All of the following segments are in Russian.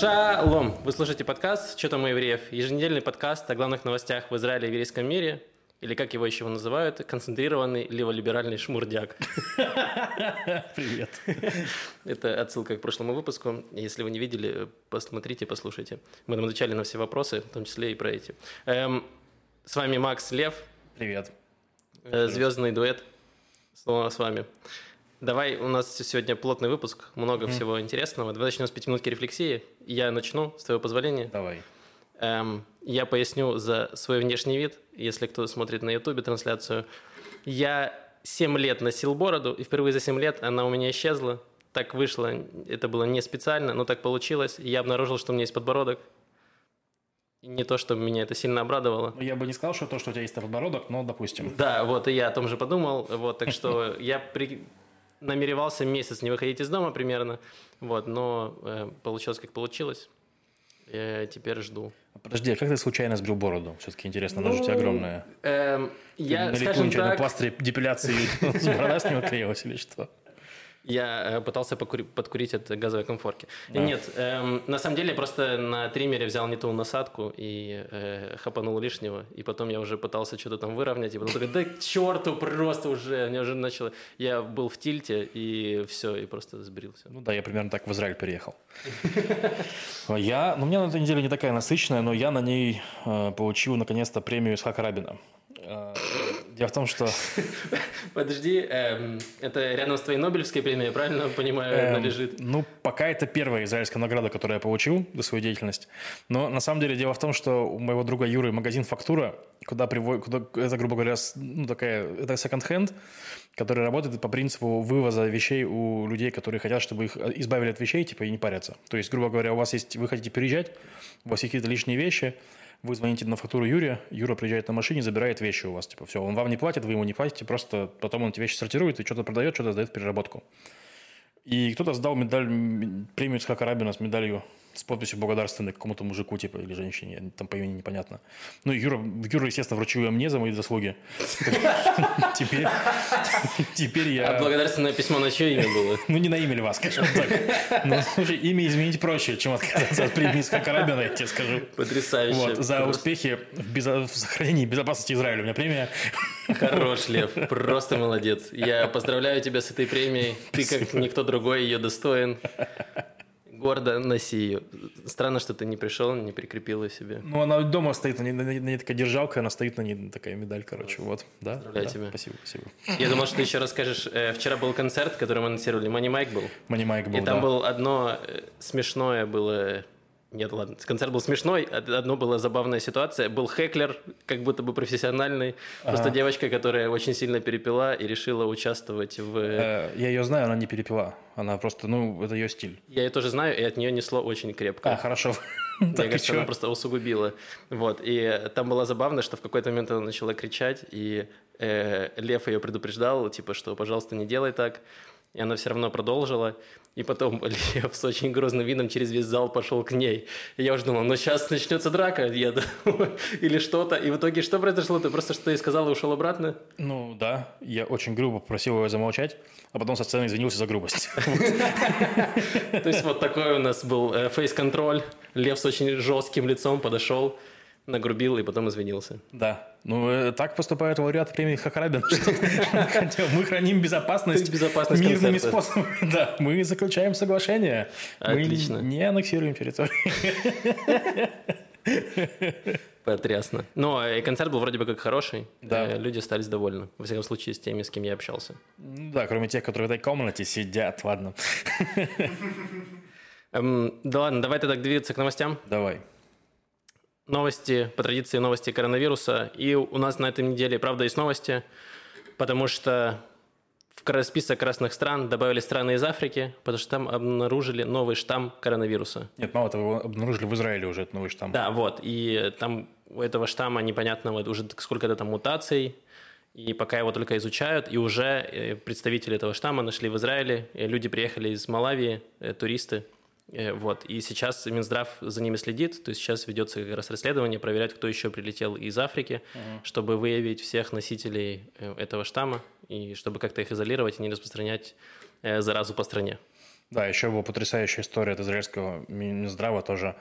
Шалом! Вы слушаете подкаст «Что там у евреев?» Еженедельный подкаст о главных новостях в Израиле и еврейском мире, или как его еще называют, концентрированный леволиберальный шмурдяк. Привет. Это отсылка к прошлому выпуску. Если вы не видели, посмотрите, послушайте. Мы там отвечали на все вопросы, в том числе и про эти. Эм, с вами Макс Лев. Привет. Э, звездный дуэт. Снова с вами. Давай, у нас сегодня плотный выпуск, много всего интересного. Давай начнем с пятиминутки рефлексии. Я начну, с твоего позволения. Давай. Эм, я поясню за свой внешний вид, если кто смотрит на ютубе трансляцию. Я 7 лет носил бороду, и впервые за 7 лет она у меня исчезла. Так вышло, это было не специально, но так получилось. Я обнаружил, что у меня есть подбородок. Не то, чтобы меня это сильно обрадовало. Я бы не сказал, что то, что у тебя есть подбородок, но допустим. Да, вот и я о том же подумал. Вот, так что я при намеревался месяц не выходить из дома примерно, вот, но э, получилось как получилось. Я теперь жду. Подожди, а как ты случайно сбрил бороду? Все-таки интересно, она ну, же у тебя огромная. Эм, я, ты скажем так... на пластыре депиляции борода с него клеилась или что? Я э, пытался покури- подкурить от газовой комфорки. Да. Нет, эм, на самом деле я просто на триммере взял не ту насадку и э, хапанул лишнего. И потом я уже пытался что-то там выровнять. И потом такой, да к черту просто уже. Мне уже начало... Я был в тильте и все, и просто сбрился. Ну да, я примерно так в Израиль переехал. Я, ну, у меня на этой неделе не такая насыщенная, но я на ней э, получил наконец-то премию Исхака Рабина. Э, дело в том, что... Подожди, эм, это рядом с твоей Нобелевской премией, правильно понимаю, эм, она лежит? Ну, пока это первая израильская награда, которую я получил за свою деятельность. Но на самом деле дело в том, что у моего друга Юры магазин «Фактура», куда приводит, куда, это, грубо говоря, ну, такая, это секонд-хенд, который работает по принципу вывоза вещей у людей, которые хотят, чтобы их избавили от вещей, типа, и не парятся. То есть, грубо говоря, у вас есть, вы хотите переезжать, у вас есть какие-то лишние вещи, вы звоните на фактуру Юрия, Юра приезжает на машине, забирает вещи у вас. Типа, все, он вам не платит, вы ему не платите, просто потом он эти вещи сортирует и что-то продает, что-то сдает в переработку. И кто-то сдал медаль, премию Цхака Рабина с медалью с подписью благодарственной какому-то мужику, типа, или женщине, там по имени непонятно. Ну, Юра, Юра, естественно, вручил ее мне за мои заслуги. Теперь, теперь я... А благодарственное письмо на чье имя было? Ну, не на имя Льва, скажем так. Ну, слушай, имя изменить проще, чем отказаться от премии Карабина, я тебе скажу. Потрясающе. Вот, за успехи в, сохранении безопасности Израиля у меня премия. Хорош, Лев, просто молодец. Я поздравляю тебя с этой премией. Ты, как никто другой, ее достоин гордо носи ее. Странно, что ты не пришел, не прикрепил ее себе. Ну, она дома стоит, на ней, на ней такая держалка, она стоит на ней такая медаль, короче, вот. Да, да, тебя. Спасибо, спасибо. Я думал, что ты еще расскажешь. Э, вчера был концерт, который мы анонсировали, Мани Майк был. Мани Майк был, И там да. было одно э, смешное было нет, ладно, концерт был смешной. Одно была забавная ситуация. Был хеклер, как будто бы профессиональный. Просто ага. девочка, которая очень сильно перепила и решила участвовать в... Э, я ее знаю, она не перепила. Она просто, ну, это ее стиль. Я ее тоже знаю, и от нее несло очень крепко. А, хорошо. Мне кажется, она просто усугубила. Вот. И там было забавно, что в какой-то момент она начала кричать, и э, Лев ее предупреждал, типа, что, пожалуйста, не делай так. И она все равно продолжила. И потом Лев с очень грозным видом через весь зал пошел к ней. И я уже думал, ну сейчас начнется драка, я думаю, или что-то. И в итоге что произошло? Ты просто что-то сказал и ушел обратно? Ну да, я очень грубо попросил его замолчать, а потом со сцены извинился за грубость. То есть вот такой у нас был э, фейс-контроль. Лев с очень жестким лицом подошел нагрубил и потом извинился. Да. Ну, э, так поступают лауреаты премии Хакарабин. Мы храним безопасность, мирными способами. Да, мы заключаем соглашение. Отлично. Мы не аннексируем территорию. Потрясно. Но ну, и концерт был вроде бы как хороший. Да. Э, люди остались довольны. Во всяком случае, с теми, с кем я общался. Да, кроме тех, которые в этой комнате сидят. Ладно. Эм, да ладно, давай тогда двигаться к новостям. Давай новости, по традиции новости коронавируса. И у нас на этой неделе, правда, есть новости, потому что в список красных стран добавили страны из Африки, потому что там обнаружили новый штамм коронавируса. Нет, мало того, обнаружили в Израиле уже этот новый штамм. Да, вот. И там у этого штамма непонятно вот уже сколько-то там мутаций, и пока его только изучают, и уже э, представители этого штамма нашли в Израиле, люди приехали из Малавии, э, туристы, Э, вот. И сейчас Минздрав за ними следит, то есть сейчас ведется как раз расследование, проверять, кто еще прилетел из Африки, угу. чтобы выявить всех носителей э, этого штамма и чтобы как-то их изолировать и не распространять э, заразу по стране. Да, еще была потрясающая история от израильского Минздрава тоже,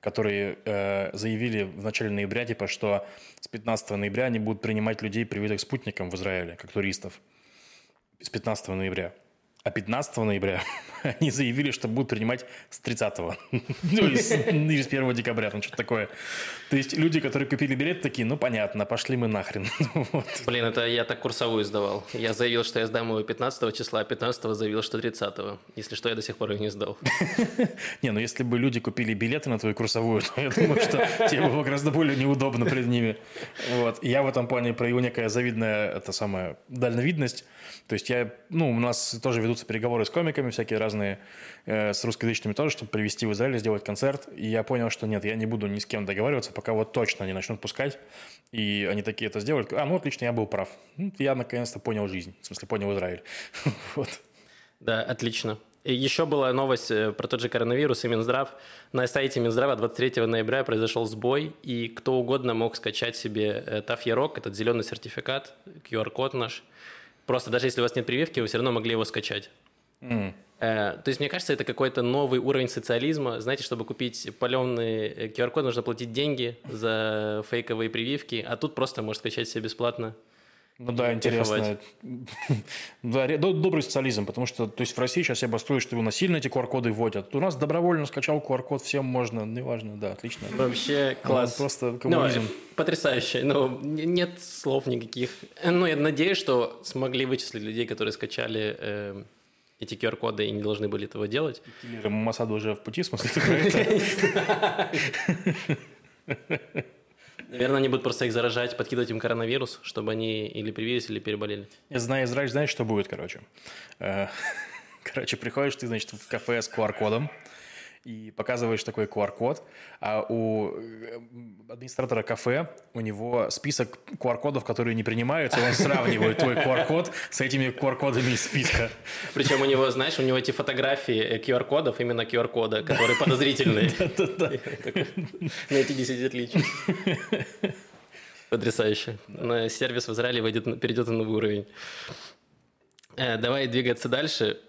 которые э, заявили в начале ноября, типа, что с 15 ноября они будут принимать людей, привитых спутником в Израиле, как туристов. С 15 ноября. А 15 ноября они заявили, что будут принимать с 30-го. ну, или с, или с 1 декабря, там что-то такое. То есть люди, которые купили билет, такие, ну, понятно, пошли мы нахрен. вот. Блин, это я так курсовую сдавал. Я заявил, что я сдам его 15 числа, а 15 заявил, что 30 -го. Если что, я до сих пор их не сдал. не, ну если бы люди купили билеты на твою курсовую, то я думаю, что тебе было гораздо более неудобно перед ними. Вот. Я в этом плане проявил некая завидная, это самая, дальновидность. То есть я, ну, у нас тоже ведутся переговоры с комиками всякие разные, э, с русскоязычными тоже, чтобы привезти в Израиль, сделать концерт. И я понял, что нет, я не буду ни с кем договариваться, пока вот точно не начнут пускать. И они такие это сделали. А, ну, отлично, я был прав. Ну, я наконец-то понял жизнь. В смысле, понял Израиль. вот. Да, отлично. И еще была новость э, про тот же коронавирус и Минздрав. На сайте Минздрава 23 ноября произошел сбой, и кто угодно мог скачать себе э, ТАФ Ярок, этот зеленый сертификат, QR-код наш, Просто даже если у вас нет прививки, вы все равно могли его скачать. Mm. Э, то есть, мне кажется, это какой-то новый уровень социализма. Знаете, чтобы купить паленый QR-код, нужно платить деньги за фейковые прививки, а тут просто можешь скачать себе бесплатно. Ну да, интересно. да, добрый социализм, потому что то есть в России сейчас я бастую, что его насильно эти QR-коды вводят. У нас добровольно скачал QR-код, всем можно, неважно, да, отлично. Вообще класс. Ну, просто коммунизм. Ну, потрясающе. Ну, нет слов никаких. Ну, я надеюсь, что смогли вычислить людей, которые скачали э, эти QR-коды и не должны были этого делать. Масаду уже в пути, в смысле, Наверное, они будут просто их заражать, подкидывать им коронавирус, чтобы они или привились, или переболели. Я знаю, Израиль, знаешь, что будет, короче? Э, короче, приходишь ты, значит, в кафе с QR-кодом, и показываешь такой QR-код, а у э, администратора кафе у него список QR-кодов, которые не принимаются, он сравнивает твой QR-код с этими QR-кодами из списка. Причем у него, знаешь, у него эти фотографии QR-кодов, именно QR-кода, которые подозрительные. На эти 10 отличий. Потрясающе. Сервис в Израиле перейдет на новый уровень. Э, давай двигаться дальше.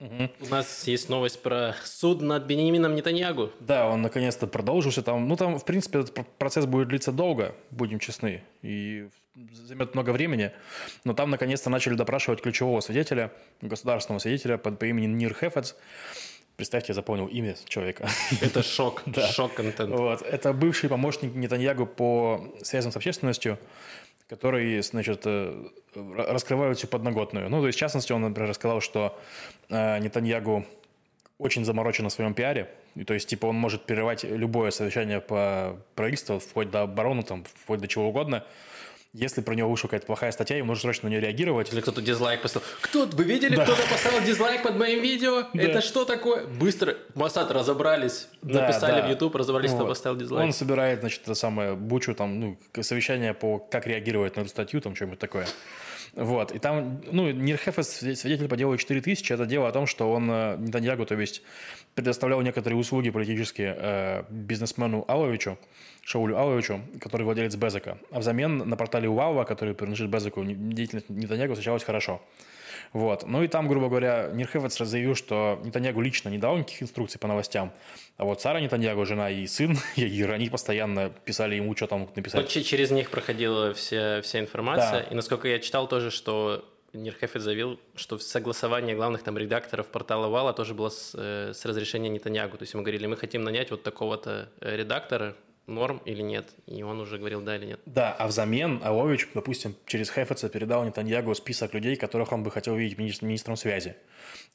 Угу. У нас есть новость про суд над Бенемином Нетаньягу. Да, он наконец-то продолжился. Там, ну, там, в принципе, этот процесс будет длиться долго, будем честны, и займет много времени. Но там, наконец-то, начали допрашивать ключевого свидетеля, государственного свидетеля под, по имени Нир Хефец. Представьте, я запомнил имя человека. Это шок, да. шок-контент. Вот. Это бывший помощник Нетаньягу по связям с общественностью которые, значит, э, раскрывают всю подноготную. Ну, то есть, в частности, он, например, рассказал, что э, Нетаньягу очень заморочен на своем пиаре, и, то есть, типа, он может прерывать любое совещание по правительству, вплоть до обороны, там, вплоть до чего угодно, если про него вышла какая-то плохая статья, ему нужно срочно на нее реагировать. Или кто-то дизлайк поставил. Кто? Вы видели, да. кто-то поставил дизлайк под моим видео? Да. Это что такое? Быстро Моссад разобрались, да, написали да. в YouTube, разобрались, вот. кто поставил дизлайк. Он собирает, значит, это самое бучу, там, ну, совещание по как реагировать на эту статью, там, что-нибудь такое. Вот. И там, ну, Нирхефес, свидетель по делу 4000, это дело о том, что он, э, Нетаньягу, то есть, предоставлял некоторые услуги политические э, бизнесмену Аловичу, Шаулю Аловичу, который владелец Безека. А взамен на портале Уава, который принадлежит Безеку, деятельность Нетаньягу встречалась хорошо. Вот. Ну и там, грубо говоря, Нирхевец заявил, что Нетаньягу лично не дал никаких инструкций по новостям, а вот Сара Нетаньягу, жена и сын Ягир, они постоянно писали ему, что там написать. Вот через них проходила вся, вся информация, да. и насколько я читал тоже, что Нирхефет заявил, что согласование главных там редакторов портала Вала тоже было с, э, с разрешения Нетаньягу. То есть мы говорили, мы хотим нанять вот такого-то э, редактора, норм или нет. И он уже говорил да или нет. Да, а взамен Алович, допустим, через Хефеца передал Нетаньягу список людей, которых он бы хотел видеть министр, министром связи.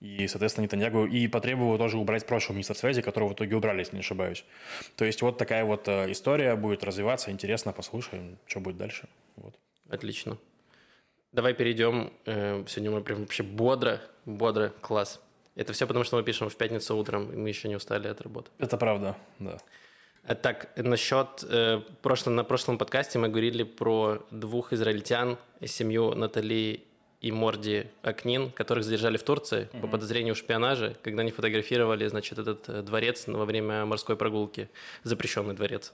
И, соответственно, Нетаньягу и потребовал тоже убрать прошлого министра связи, которого в итоге убрали, если не ошибаюсь. То есть вот такая вот э, история будет развиваться. Интересно, послушаем, что будет дальше. Вот. Отлично. Давай перейдем. Э, сегодня мы прям вообще бодро, бодро, класс. Это все потому, что мы пишем в пятницу утром, и мы еще не устали от работы. Это правда, да. Так, насчет э, прошлом, на прошлом подкасте мы говорили про двух израильтян, семью Натали и Морди Акнин, которых задержали в Турции mm-hmm. по подозрению в шпионаже, когда они фотографировали, значит, этот э, дворец во время морской прогулки, запрещенный дворец.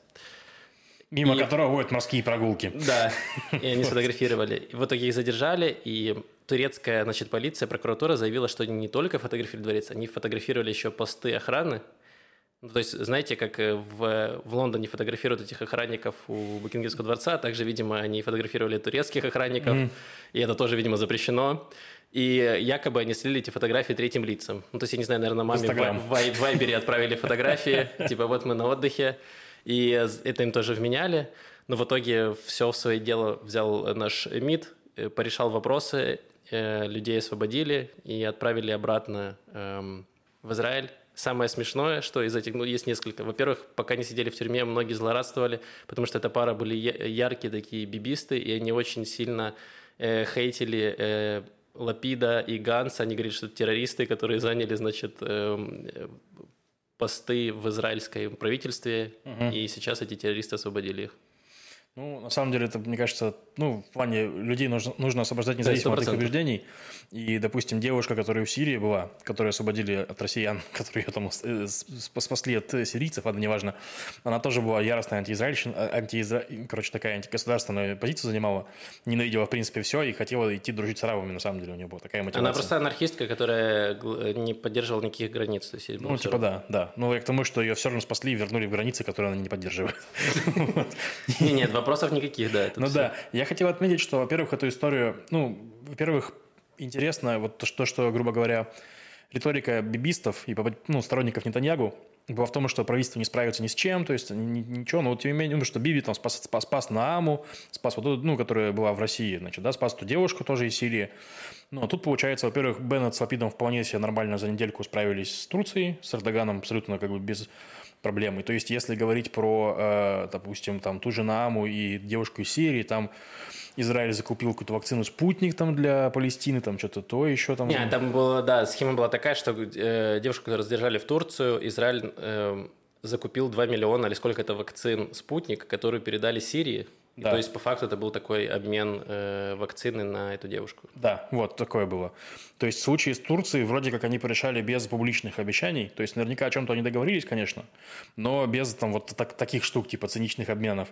Мимо И- которого водят морские прогулки. Да, и они сфотографировали. И в итоге их задержали, и турецкая, значит, полиция, прокуратура заявила, что они не только фотографировали дворец, они фотографировали еще посты охраны. Ну, то есть, знаете, как э, в, в Лондоне фотографируют этих охранников у Букингемского дворца, также, видимо, они фотографировали турецких охранников, и это тоже, видимо, запрещено. И якобы они слили эти фотографии третьим лицам. Ну, то есть, я не знаю, наверное, маме в, Инстаграм. в Вай- в Вайбере отправили фотографии, типа, вот мы на отдыхе, и это им тоже вменяли. Но в итоге все в свое дело взял наш МИД, э, порешал вопросы, э, людей освободили и отправили обратно эм, в Израиль. Самое смешное, что из этих, ну, есть несколько. Во-первых, пока они сидели в тюрьме, многие злорадствовали, потому что эта пара были яркие такие бибисты, и они очень сильно э, хейтили э, Лапида и Ганса. Они говорили, что это террористы, которые заняли, значит, эм, э, посты в израильском правительстве, и сейчас эти террористы освободили их. Ну, на самом деле, это, мне кажется, ну, в плане людей нужно, нужно освобождать независимо от их 100%. убеждений. И, допустим, девушка, которая в Сирии была, которую освободили от россиян, которые ее там э, спас- спасли от э, сирийцев, ладно, неважно, она тоже была яростная антиизраильщина, э, антиизра... короче, такая антигосударственную позицию занимала, ненавидела, в принципе, все и хотела идти дружить с арабами, на самом деле, у нее была такая мотивация. Она просто анархистка, которая не поддерживала никаких границ. То есть Ну, типа да, да. Ну, я к тому, что ее все равно спасли и вернули в границы, которые она не поддерживает. Не, Нет, вопросов никаких, да. Ну всё. да, я хотел отметить, что, во-первых, эту историю, ну, во-первых, интересно вот то, что, грубо говоря, риторика бибистов и ну, сторонников Нетаньягу была в том, что правительство не справится ни с чем, то есть ни- ни- ничего, но вот тем не менее, ну, что Биби там спас, спас, спас Нааму, спас вот эту, ну, которая была в России, значит, да, спас эту девушку тоже из Сирии. Ну, а тут, получается, во-первых, Беннет с Лапидом вполне себе нормально за недельку справились с Турцией, с Эрдоганом абсолютно как бы без проблем. И то есть, если говорить про, э, допустим, там ту же Нааму и девушку из Сирии, там Израиль закупил какую-то вакцину «Спутник» там для Палестины, там что-то то еще там. Не, там была, да, схема была такая, что э, девушку, которую задержали в Турцию, Израиль э, закупил 2 миллиона или сколько это вакцин «Спутник», которые передали Сирии. И Да. То есть, по факту, это был такой обмен э, вакцины на эту девушку. Да, вот такое было. То есть в случае с Турцией вроде как они порешали без публичных обещаний. То есть наверняка о чем-то они договорились, конечно, но без там вот так- таких штук, типа циничных обменов.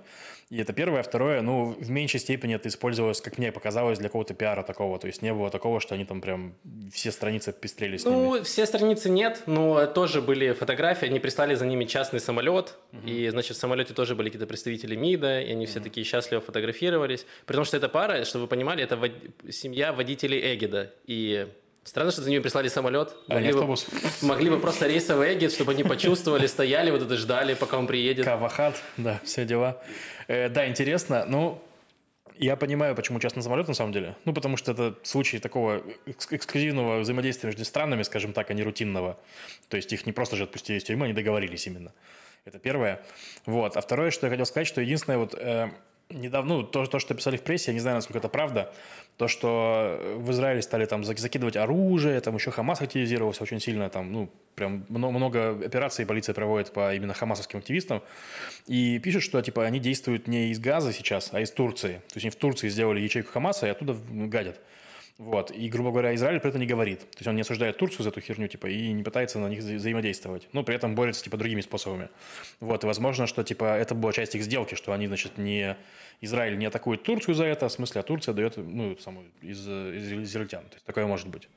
И это первое. Второе, ну, в меньшей степени это использовалось, как мне показалось, для какого-то пиара такого. То есть не было такого, что они там прям все страницы пестрели с ними. Ну, все страницы нет, но тоже были фотографии, они прислали за ними частный самолет, и, значит, в самолете тоже были какие-то представители МИДа, и они все такие счастливо фотографировались. При том, что эта пара, чтобы вы понимали, это вод- семья водителей Эгида, и странно, что за ними прислали самолет. А, Могли бы, могли бы просто рейсовый Эгид, чтобы они почувствовали, стояли, вот это ждали, пока он приедет. Кавахат, да, все дела. Э, да, интересно. Ну, я понимаю, почему частный самолет на самом деле. Ну, потому что это случай такого экс- эксклюзивного взаимодействия между странами, скажем так, а не рутинного. То есть их не просто же отпустили из тюрьмы, они договорились именно. Это первое. Вот. А второе, что я хотел сказать, что единственное вот... э, Недавно, ну, то, то, что писали в прессе, я не знаю, насколько это правда, то, что в Израиле стали там зак- закидывать оружие, там еще Хамас активизировался очень сильно, там, ну, прям мно- много операций полиция проводит по именно хамасовским активистам, и пишут, что, типа, они действуют не из Газа сейчас, а из Турции. То есть они в Турции сделали ячейку Хамаса и оттуда гадят. Вот. И, грубо говоря, Израиль про это не говорит. То есть он не осуждает Турцию за эту херню, типа, и не пытается на них вза- взаимодействовать. Но при этом борется, типа, другими способами. Вот. И возможно, что, типа, это была часть их сделки, что они, значит, не... Израиль не атакует Турцию за это, в смысле, а Турция дает, ну, саму, из, из израильтян. То есть такое может быть.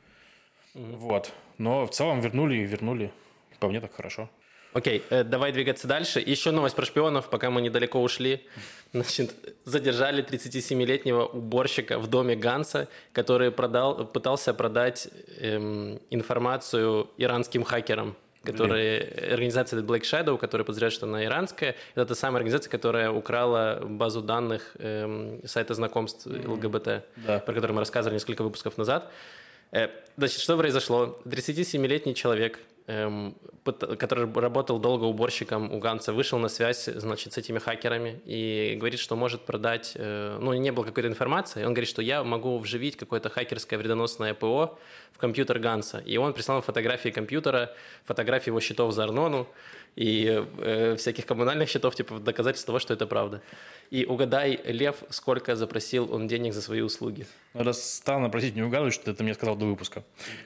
Вот. Но в целом вернули и вернули. По мне так хорошо. Окей, э, давай двигаться дальше. Еще новость про шпионов, пока мы недалеко ушли. Значит, задержали 37-летнего уборщика в доме Ганса, который продал, пытался продать эм, информацию иранским хакерам. Которые, организация Black Shadow, которая подозревает, что она иранская, это та самая организация, которая украла базу данных эм, сайта знакомств ЛГБТ, Да. про который мы рассказывали несколько выпусков назад. Э, Значит, что произошло? 37-летний человек, эм, который работал долго уборщиком у Ганса, вышел на связь, значит, с этими хакерами и говорит, что может продать, э, ну, не было какой-то информации, он говорит, что я могу вживить какое-то хакерское вредоносное ПО в компьютер Ганса. И он прислал фотографии компьютера, фотографии его счетов за Арнону и э, всяких коммунальных счетов, типа доказательств того, что это правда. И угадай, Лев, сколько запросил он денег за свои услуги. Надо странно просить не угадывать, что ты мне сказал до выпуска.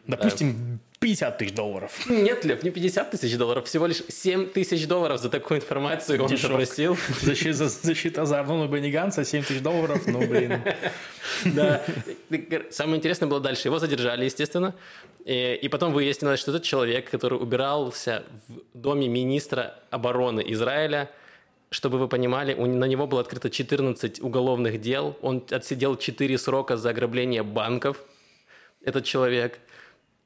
Допустим, 50 тысяч долларов. Нет, Лев, не 50 тысяч долларов, всего лишь 7 тысяч долларов за такую информацию он Дешевка. запросил. Защита, защита за Арнона Бенни Ганса 7 тысяч долларов, ну, блин. Да. Самое интересное было дальше. Его задержали, естественно. И, потом выяснилось, что этот человек, который убирался в доме министра обороны Израиля, чтобы вы понимали, на него было открыто 14 уголовных дел. Он отсидел 4 срока за ограбление банков, этот человек.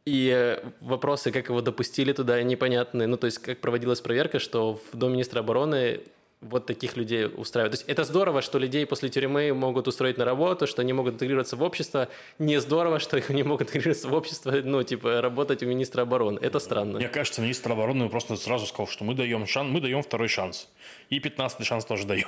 И э, вопросы, как его допустили туда, непонятные. Ну, то есть, как проводилась проверка, что в Дом министра обороны вот таких людей устраивают. То есть это здорово, что людей после тюрьмы могут устроить на работу, что они могут интегрироваться в общество. Не здорово, что их не могут интегрироваться в общество, ну, типа, работать у министра обороны. Это странно. Мне кажется, министр обороны просто сразу сказал, что мы даем шанс, мы даем второй шанс. И 15 шанс тоже даем.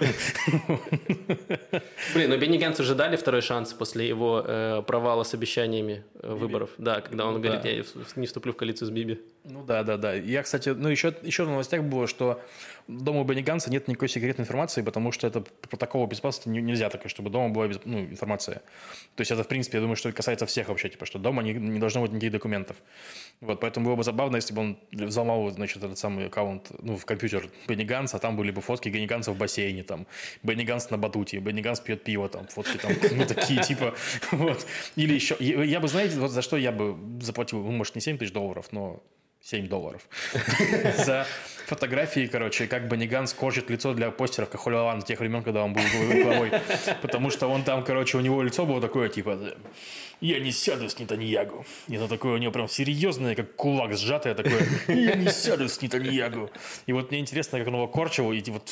Блин, но Бенни Ганс уже дали второй шанс после его э, провала с обещаниями э, выборов. Да, когда он Ну говорит, я не вступлю в коалицию с Биби. Ну да, да, да. Я, кстати, ну еще, еще в новостях было, что дома Бенни Ганса нет никакой секретной информации, потому что это протокол безопасности не- нельзя такое, чтобы дома была ну, информация. То есть это, в принципе, я думаю, что касается всех вообще, типа, что дома не, не должно быть никаких документов. Вот, поэтому было бы забавно, если бы он взломал, значит, этот самый аккаунт, ну, в компьютер Бенни Ганса, а там были бы фотки Бенни Ганса в бассейне, там, Бенни Ганс на батуте, Бенни Ганс пьет пиво, там, фотки там, ну, такие, типа, вот. Или еще, я бы, знаете, вот за что я бы заплатил, ну, может, не 7 тысяч долларов, но 7 долларов. За фотографии, короче, как Бенни Ганс корчит лицо для постеров Кахоля Лаван тех времен, когда он был главой. Потому что он там, короче, у него лицо было такое, типа, я не сяду с Нетаньягу. И это такое у него прям серьезное, как кулак сжатое такое. Я не сяду с Нетаньягу. И вот мне интересно, как он его корчил, и вот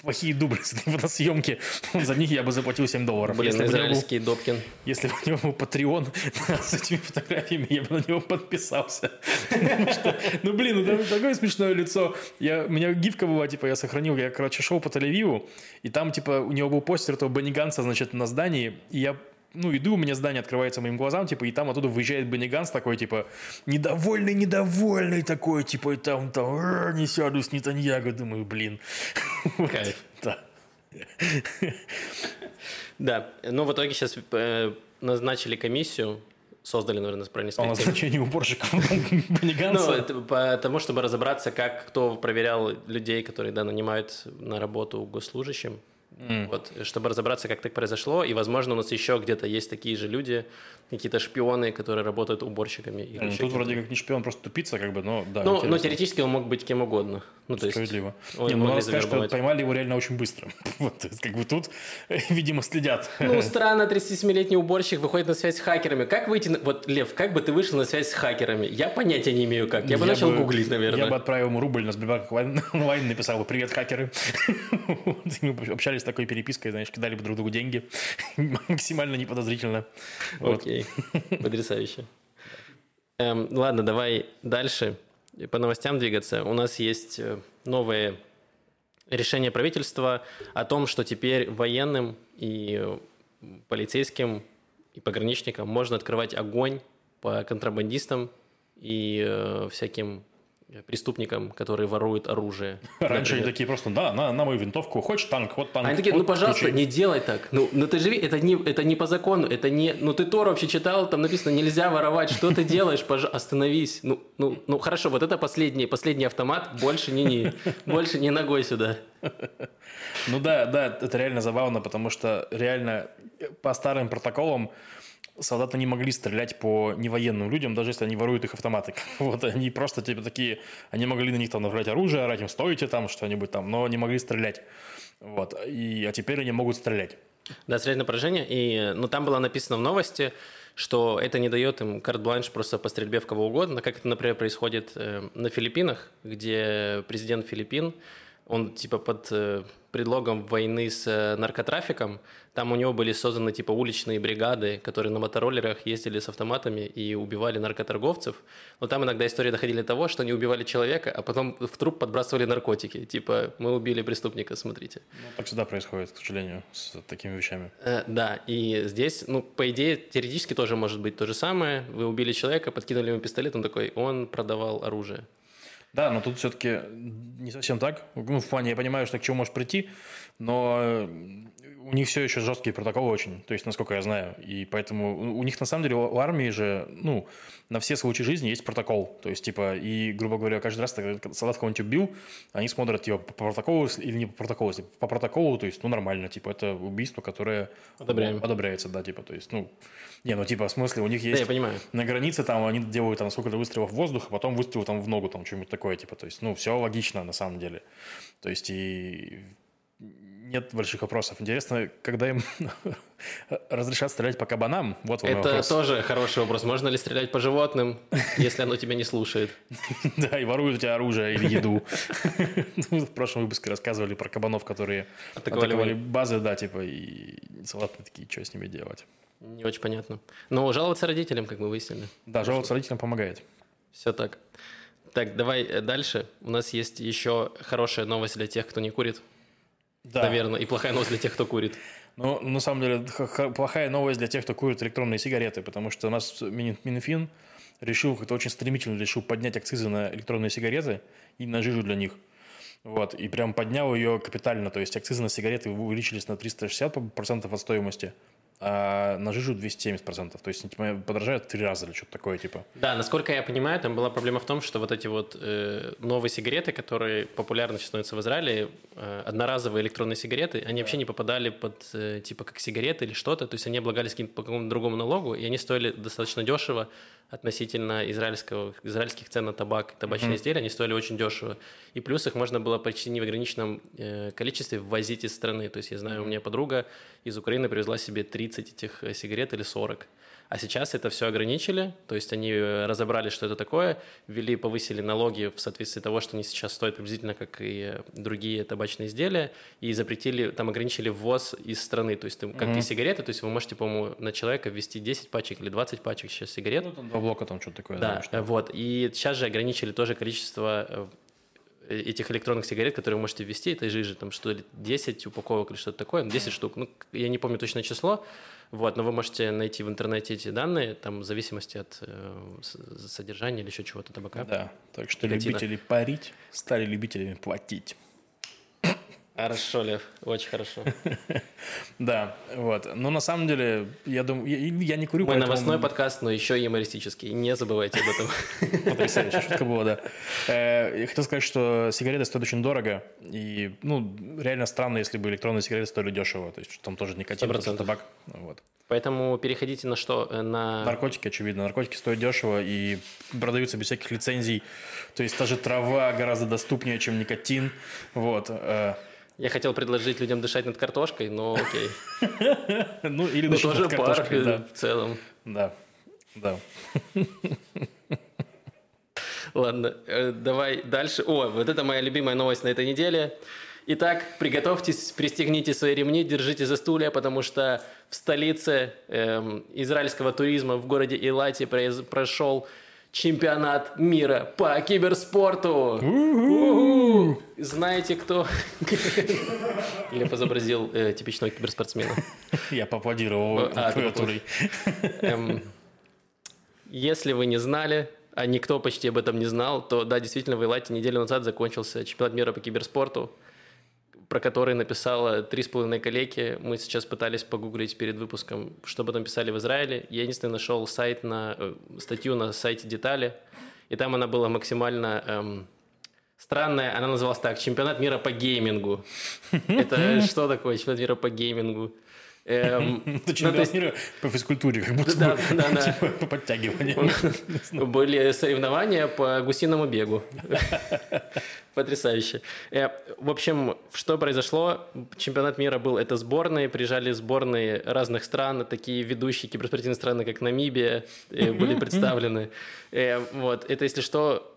плохие дубли с этой фотосъемки. За них я бы заплатил 7 долларов. Блин, Если бы него был- израильский Добкин. если бы у него был Patreon с этими фотографиями, я бы на него подписался. Потому что, ну, блин, ну, такое смешное лицо. Я, у меня гифка была, типа, я сохранил, я, короче, шел по Тель-Авиву, и там, типа, у него был постер этого Бенни Ганса, значит, на здании, и я ну, иду, у меня здание открывается моим глазам, типа, и там оттуда выезжает Бенни Ганс такой, типа, недовольный, недовольный такой, типа, и там, там, «Р, не сяду с Нетаньяго, думаю, блин. Кайф. Да. Да, но в итоге сейчас э, назначили комиссию, создали, наверное, правильно сказать. назначению уборщиков Бенни Ну, потому, чтобы разобраться, как кто проверял людей, которые да, нанимают на работу госслужащим. Вот, чтобы разобраться, как так произошло. И, возможно, у нас еще где-то есть такие же люди, какие-то шпионы, которые работают уборщиками. или Ну, Тут вроде как не шпион, просто тупица, как бы, но да. Ну, интересно. ну, теоретически он мог быть кем угодно. Ну, то есть, Справедливо. не, ну, надо сказать, что поймали его реально очень быстро. Вот, то есть, как бы тут, видимо, следят. Ну, странно, 37-летний уборщик выходит на связь с хакерами. Как выйти на... Вот, Лев, как бы ты вышел на связь с хакерами? Я понятия не имею как. Я бы начал гуглить, наверное. Я бы отправил ему рубль на Сбербанк онлайн, написал бы «Привет, хакеры». Мы бы общались такой перепиской, знаешь, кидали бы друг другу деньги. Максимально неподозрительно. Окей, потрясающе. Эм, ладно, давай дальше по новостям двигаться. У нас есть э, новые решения правительства о том, что теперь военным и э, полицейским и пограничникам можно открывать огонь по контрабандистам и э, всяким преступникам, которые воруют оружие. Раньше они такие просто, да, на, на мою винтовку, хочешь танк, вот танк. Они такие, вот ну, пожалуйста, ключи». не делай так. Ну, ну ты живи, это не, это не по закону, это не... Ну, ты Тор вообще читал, там написано, нельзя воровать, что ты делаешь, пожалуйста, остановись. Ну, ну, ну, хорошо, вот это последний, последний автомат, больше не, не, больше не ногой сюда. Ну да, да, это реально забавно, потому что реально э, по старым протоколам солдаты не могли стрелять по невоенным людям, даже если они воруют их автоматы. Вот они просто типа такие, они могли на них там направлять оружие, орать им стойте там что-нибудь там, но не могли стрелять. Вот. И, а теперь они могут стрелять. Да, на поражение. И, ну, там было написано в новости, что это не дает им карт-бланш просто по стрельбе в кого угодно, как это, например, происходит э, на Филиппинах, где президент Филиппин, он типа под э, предлогом войны с э, наркотрафиком, там у него были созданы типа уличные бригады, которые на мотороллерах ездили с автоматами и убивали наркоторговцев. Но там иногда истории доходили до того, что они убивали человека, а потом в труп подбрасывали наркотики. Типа, мы убили преступника, смотрите. Ну, так всегда происходит, к сожалению, с такими вещами. Э, Да, и здесь, ну, по идее, теоретически тоже может быть то же самое. Вы убили человека, подкинули ему пистолет, он такой, он продавал оружие. Да, но тут все-таки не совсем так. Ну, в плане, я понимаю, что к чему может прийти, но у них все еще жесткие протоколы очень, то есть, насколько я знаю. И поэтому у них, на самом деле, в армии же, ну, на все случаи жизни есть протокол. То есть, типа, и, грубо говоря, каждый раз, когда солдат кого-нибудь убил, они смотрят, типа, по протоколу или не по протоколу. Если по протоколу, то есть, ну, нормально, типа, это убийство, которое Одобряем. одобряется, да, типа, то есть, ну, не, ну, типа, в смысле, у них есть... Да, я понимаю. На границе там они делают там сколько-то выстрелов в воздух, а потом выстрел там в ногу, там что-нибудь такое, типа, то есть, ну, все логично на самом деле. То есть, и нет больших вопросов. Интересно, когда им разрешат стрелять по кабанам? Вот Это вопрос. тоже хороший вопрос. Можно ли стрелять по животным, если оно тебя не слушает? Да, и воруют у тебя оружие или еду. В прошлом выпуске рассказывали про кабанов, которые атаковали базы, да, типа, и салаты такие, что с ними делать. Не очень понятно. Но жаловаться родителям, как мы выяснили. Да, жаловаться родителям помогает. Все так. Так, давай э, дальше. У нас есть еще хорошая новость для тех, кто не курит. Да. Наверное, и плохая новость для тех, кто курит. Ну, на самом деле, плохая новость для тех, кто курит электронные сигареты, потому что у нас Минфин решил, как-то очень стремительно решил поднять акцизы на электронные сигареты и на жижу для них. Вот, и прям поднял ее капитально, то есть акцизы на сигареты увеличились на 360% от стоимости, а на жижу 270%. То есть типа, подорожают в три раза или что-то такое, типа. Да, насколько я понимаю, там была проблема в том, что вот эти вот э, новые сигареты, которые популярны становятся в Израиле, э, одноразовые электронные сигареты, они да. вообще не попадали под, э, типа, как сигареты или что-то, то есть они облагались каким-то по какому-то другому налогу, и они стоили достаточно дешево относительно израильского, израильских цен на табак и табачные mm-hmm. изделия, они стоили очень дешево. И плюс их можно было почти не в ограниченном э, количестве ввозить из страны. То есть я знаю, у меня подруга из Украины привезла себе 30 этих э, сигарет или 40. А сейчас это все ограничили, то есть они э, разобрали, что это такое, ввели, повысили налоги в соответствии того, что они сейчас стоят приблизительно как и другие табачные изделия, и запретили, там ограничили ввоз из страны, то есть как mm-hmm. и сигареты, то есть вы можете, по-моему, на человека ввести 10 пачек или 20 пачек сейчас сигарет. Ну, там два блока там что-то такое. Да, да вот, и сейчас же ограничили тоже количество э, этих электронных сигарет, которые вы можете ввести, этой жижи, там что ли, 10 упаковок или что-то такое, 10 штук, ну, я не помню точное число, вот, но вы можете найти в интернете эти данные, там, в зависимости от э, содержания или еще чего-то табака. Да, так что Никотина. любители парить стали любителями платить. Хорошо, Лев, очень хорошо. Да, вот. Но на самом деле, я думаю, я, не курю, Мой новостной подкаст, но еще и юмористический. Не забывайте об этом. Потрясающе, шутка была, да. Э, я хотел сказать, что сигареты стоят очень дорого. И, ну, реально странно, если бы электронные сигареты стоили дешево. То есть, там тоже никотин, тоже табак. Вот. Поэтому переходите на что? Э, на... Наркотики, очевидно. Наркотики стоят дешево и продаются без всяких лицензий. То есть, та же трава гораздо доступнее, чем никотин. Вот. Я хотел предложить людям дышать над картошкой, но окей. Ну, или дышать над картошкой, да. в целом. Да, да. Ладно, э, давай дальше. О, вот это моя любимая новость на этой неделе. Итак, приготовьтесь, пристегните свои ремни, держите за стулья, потому что в столице эм, израильского туризма в городе Илати прошел чемпионат мира по киберспорту. Знаете, кто? Или изобразил э, типичного киберспортсмена. Я поаплодировал а, клавиатурой. Эм, если вы не знали, а никто почти об этом не знал, то да, действительно, в Илате неделю назад закончился чемпионат мира по киберспорту про который написала три с половиной коллеги. Мы сейчас пытались погуглить перед выпуском, что об этом писали в Израиле. Я единственное нашел сайт на, э, статью на сайте Детали, и там она была максимально эм, странная. Она называлась так «Чемпионат мира по геймингу». Это что такое чемпионат мира по геймингу? Эм, Это ну, мира по физкультуре, как будто да, да, да. Типа, по подтягиванию. Были соревнования по гусиному бегу. Потрясающе. Э, в общем, что произошло? Чемпионат мира был, это сборные, приезжали сборные разных стран, такие ведущие киберспортивные страны, как Намибия, э, были представлены. Э, вот, это, если что,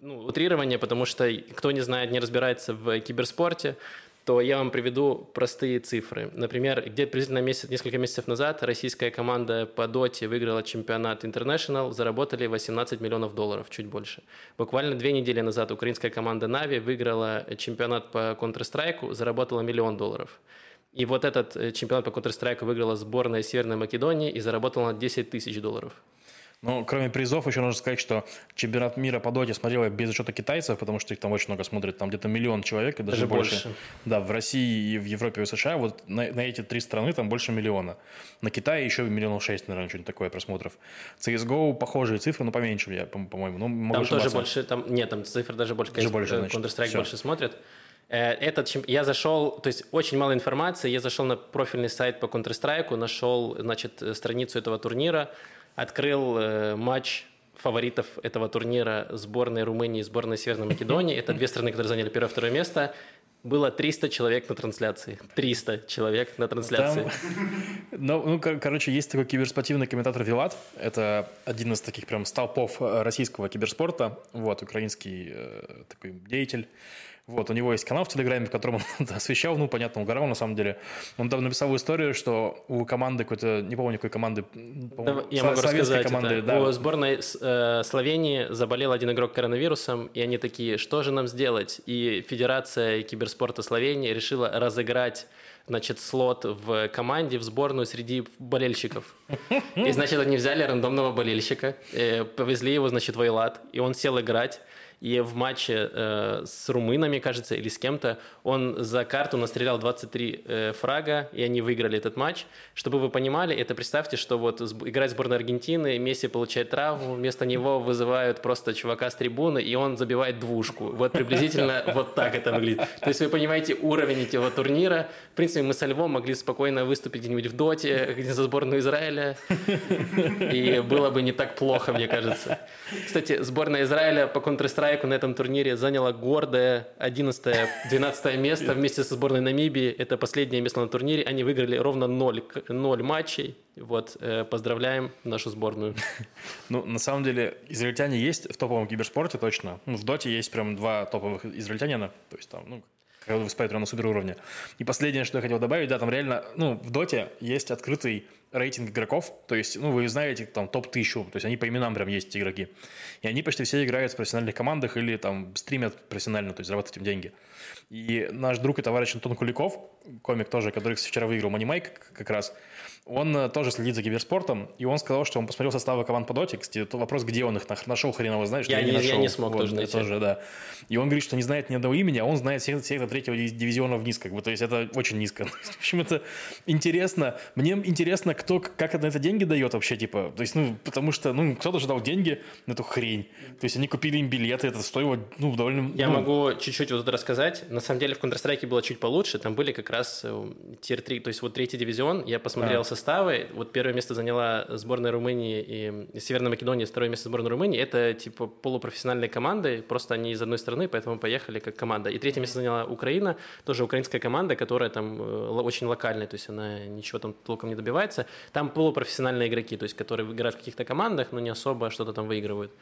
ну, утрирование, потому что кто не знает, не разбирается в киберспорте, то я вам приведу простые цифры. Например, где-то приблизительно месяц, несколько месяцев назад российская команда по доте выиграла чемпионат International, заработали 18 миллионов долларов, чуть больше. Буквально две недели назад украинская команда Na'Vi выиграла чемпионат по Counter-Strike, заработала миллион долларов. И вот этот э, чемпионат по Counter-Strike выиграла сборная Северной Македонии и заработала на 10 тысяч долларов. Ну, кроме призов, еще нужно сказать, что чемпионат мира по доте смотрел я без учета китайцев, потому что их там очень много смотрят, там где-то миллион человек, и даже, даже больше. больше. Да, в России и в Европе и в США, вот на, на эти три страны там больше миллиона. На Китае еще миллионов шесть, наверное, что-нибудь такое просмотров. CSGO похожие цифры, но поменьше, я, по-моему. Ну, могу там ошибаться. тоже больше, там, нет, там цифры даже больше, даже больше Counter-Strike больше смотрят. Э, этот, я зашел, то есть очень мало информации, я зашел на профильный сайт по Counter-Strike, нашел, значит, страницу этого турнира, открыл э, матч фаворитов этого турнира сборной Румынии и сборной Северной Македонии. Это две страны, которые заняли первое и второе место. Было 300 человек на трансляции. 300 человек на трансляции. Там, ну, ну, короче, есть такой киберспортивный комментатор Вилат. Это один из таких прям столпов э, российского киберспорта. Вот, украинский э, такой деятель. Вот, у него есть канал в Телеграме, в котором он освещал, ну, понятно, угорал на самом деле. Он там написал историю, что у команды какой-то, не помню, какой команды, да, я могу рассказать команды, это. Да. У сборной э, Словении заболел один игрок коронавирусом, и они такие, что же нам сделать? И Федерация киберспорта Словении решила разыграть значит, слот в команде, в сборную среди болельщиков. И, значит, они взяли рандомного болельщика, э, повезли его, значит, в Эйлат, и он сел играть. И в матче э, с румынами, кажется, или с кем-то, он за карту настрелял 23 э, фрага, и они выиграли этот матч. Чтобы вы понимали, это представьте, что вот играет сборная Аргентины, Месси получает травму, вместо него вызывают просто чувака с трибуны, и он забивает двушку. Вот приблизительно вот так это выглядит. То есть вы понимаете уровень этого турнира. В принципе, мы со Львом могли спокойно выступить где-нибудь в Доте, где за сборную Израиля, и было бы не так плохо, мне кажется. Кстати, сборная Израиля по Counter-Strike Страйку на этом турнире заняла гордое 11-12 место вместе со сборной Намибии. Это последнее место на турнире. Они выиграли ровно 0, 0 матчей. Вот, э, поздравляем нашу сборную. Ну, на самом деле, израильтяне есть в топовом киберспорте точно. Ну, в доте есть прям два топовых израильтянина. То есть там, ну, когда выступают прям на супер уровне. И последнее, что я хотел добавить, да, там реально, ну, в доте есть открытый рейтинг игроков, то есть, ну, вы знаете, там, топ-1000, то есть они по именам прям есть, игроки. И они почти все играют в профессиональных командах или там стримят профессионально, то есть зарабатывают этим деньги. И наш друг и товарищ Антон Куликов, комик тоже, который вчера выиграл Mike как раз, он э, тоже следит за киберспортом, и он сказал, что он посмотрел составы команд по доте. Кстати, вопрос, где он их нашел, хрен его знает, что я, я не, нашел. Я не смог вот, тоже найти. Тоже, да. И он говорит, что не знает ни одного имени, а он знает всех, всех до третьего дивизиона вниз, как бы, то есть это очень низко. В общем, это интересно. Мне интересно, кто, как на это деньги дает вообще, типа, то есть, ну, потому что, ну, кто-то же дал деньги на эту хрень. То есть они купили им билеты, это стоило, ну, довольно... Я ну... могу чуть-чуть вот тут рассказать. На самом деле в Counter-Strike было чуть получше, там были как раз э, 3, то есть вот третий дивизион, я посмотрел а. Составы, вот первое место заняла сборная Румынии и Северной Македонии, второе место сборной Румынии. Это типа полупрофессиональные команды, просто они из одной страны, поэтому поехали как команда. И третье место заняла Украина, тоже украинская команда, которая там э, очень локальная, то есть она ничего там толком не добивается. Там полупрофессиональные игроки, то есть которые играют в каких-то командах, но не особо что-то там выигрывают.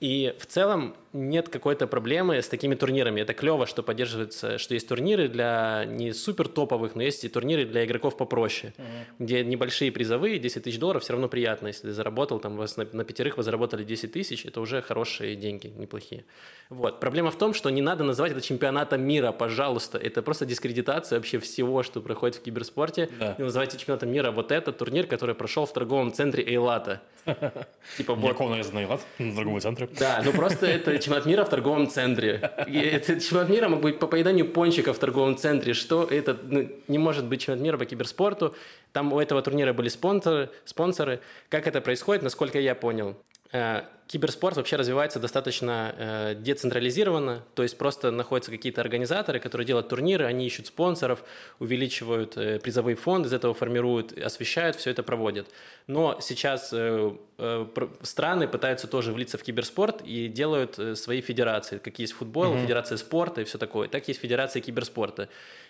И в целом нет какой-то проблемы с такими турнирами. Это клево, что поддерживается, что есть турниры для не супер топовых, но есть и турниры для игроков попроще, mm-hmm. где небольшие призовые, 10 тысяч долларов, все равно приятно. Если ты заработал, там, вас на, на пятерых вы заработали 10 тысяч, это уже хорошие деньги, неплохие. Вот. Проблема в том, что не надо называть это чемпионатом мира, пожалуйста. Это просто дискредитация вообще всего, что проходит в киберспорте. Да. И называйте чемпионатом мира вот этот турнир, который прошел в торговом центре Эйлата. Типа вот. Яков наезд Эйлат, в торговом центре. Да, ну просто это чемпионат мира в торговом центре. Это чемпионат мира мог быть по поеданию пончиков в торговом центре. Что это? Ну, не может быть чемпионат мира по киберспорту. Там у этого турнира были спонсоры, спонсоры. Как это происходит, насколько я понял? Э, киберспорт вообще развивается достаточно э, децентрализированно, то есть просто находятся какие-то организаторы, которые делают турниры, они ищут спонсоров, увеличивают э, призовые фонды, из этого формируют, освещают, все это проводят. Но сейчас э, э, страны пытаются тоже влиться в киберспорт и делают э, свои федерации, как есть футбол, mm-hmm. федерация спорта и все такое, так есть федерация киберспорта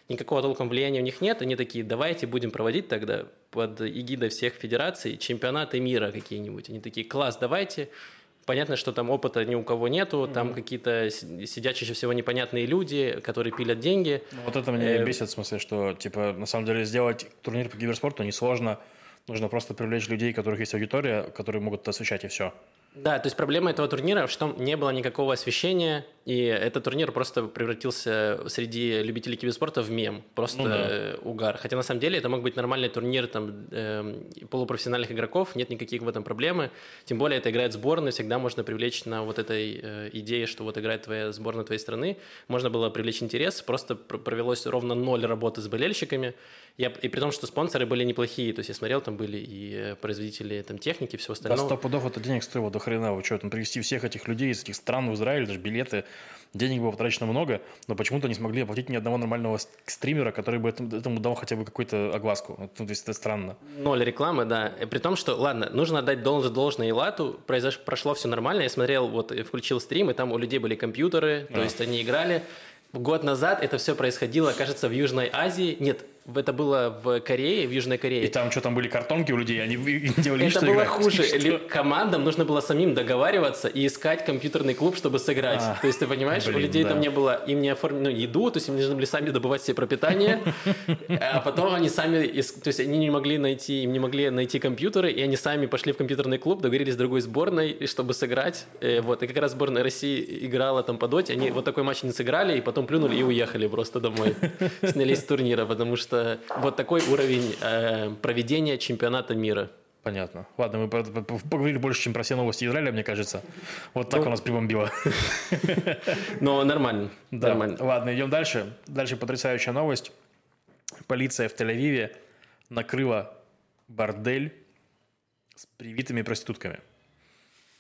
никакого толком влияния у них нет, они такие, давайте будем проводить тогда под эгидой всех федераций чемпионаты мира какие-нибудь. Они такие, класс, давайте. Понятно, что там опыта ни у кого нету, mm-hmm. там какие-то сидят чаще всего непонятные люди, которые пилят деньги. Ну, вот это меня э- бесит, в смысле, что, типа, на самом деле сделать турнир по киберспорту несложно, нужно просто привлечь людей, у которых есть аудитория, которые могут освещать, и все. Да, то есть проблема этого турнира, что не было никакого освещения, и этот турнир просто превратился среди любителей киберспорта в мем, просто Ну да. э, угар. Хотя на самом деле это мог быть нормальный турнир там эм, полупрофессиональных игроков, нет никаких в этом проблемы. Тем более это играет сборная, всегда можно привлечь на вот этой э, идее, что вот играет твоя сборная твоей страны, можно было привлечь интерес, просто пр- провелось ровно ноль работы с болельщиками. Я, и при том, что спонсоры были неплохие, то есть я смотрел, там были и э, производители там техники, всего Да, остального. сто пудов это денег стоило до хрена. Вы что, там привезти всех этих людей из этих стран в Израиль, даже билеты, денег было потрачено много, но почему-то не смогли оплатить ни одного нормального стримера, который бы этому, этому дал хотя бы какую-то огласку. Ну, то есть это странно. Ноль рекламы, да. При том, что, ладно, нужно отдать должное, должное Илату, произош... прошло все нормально. Я смотрел, вот, включил стрим, и там у людей были компьютеры, то А. есть они играли. Год назад это все происходило, кажется, в Южной Азии. Нет, это было в Корее, в Южной Корее. И там что, там были картонки у людей, они делали Это что было играют. хуже. Что? Командам нужно было самим договариваться и искать компьютерный клуб, чтобы сыграть. А, то есть ты понимаешь, у блин, людей да. там не было, им не оформили ну, еду, то есть им нужно были сами добывать себе пропитание, а потом они сами, то есть они не могли найти, им не могли найти компьютеры, и они сами пошли в компьютерный клуб, договорились с другой сборной, чтобы сыграть. Э, Вот, и как раз сборная России играла там по доте, они вот такой матч не сыграли, и потом плюнули и уехали просто домой. Снялись с турнира, потому что вот такой уровень э, проведения чемпионата мира. Понятно. Ладно, мы по- по- поговорили больше, чем про все новости Израиля, мне кажется. Вот Ну, так у нас прибомбило. Но нормально, Да. нормально. Ладно, идем дальше. Дальше потрясающая новость. Полиция в Тель-Авиве накрыла бордель с привитыми проститутками.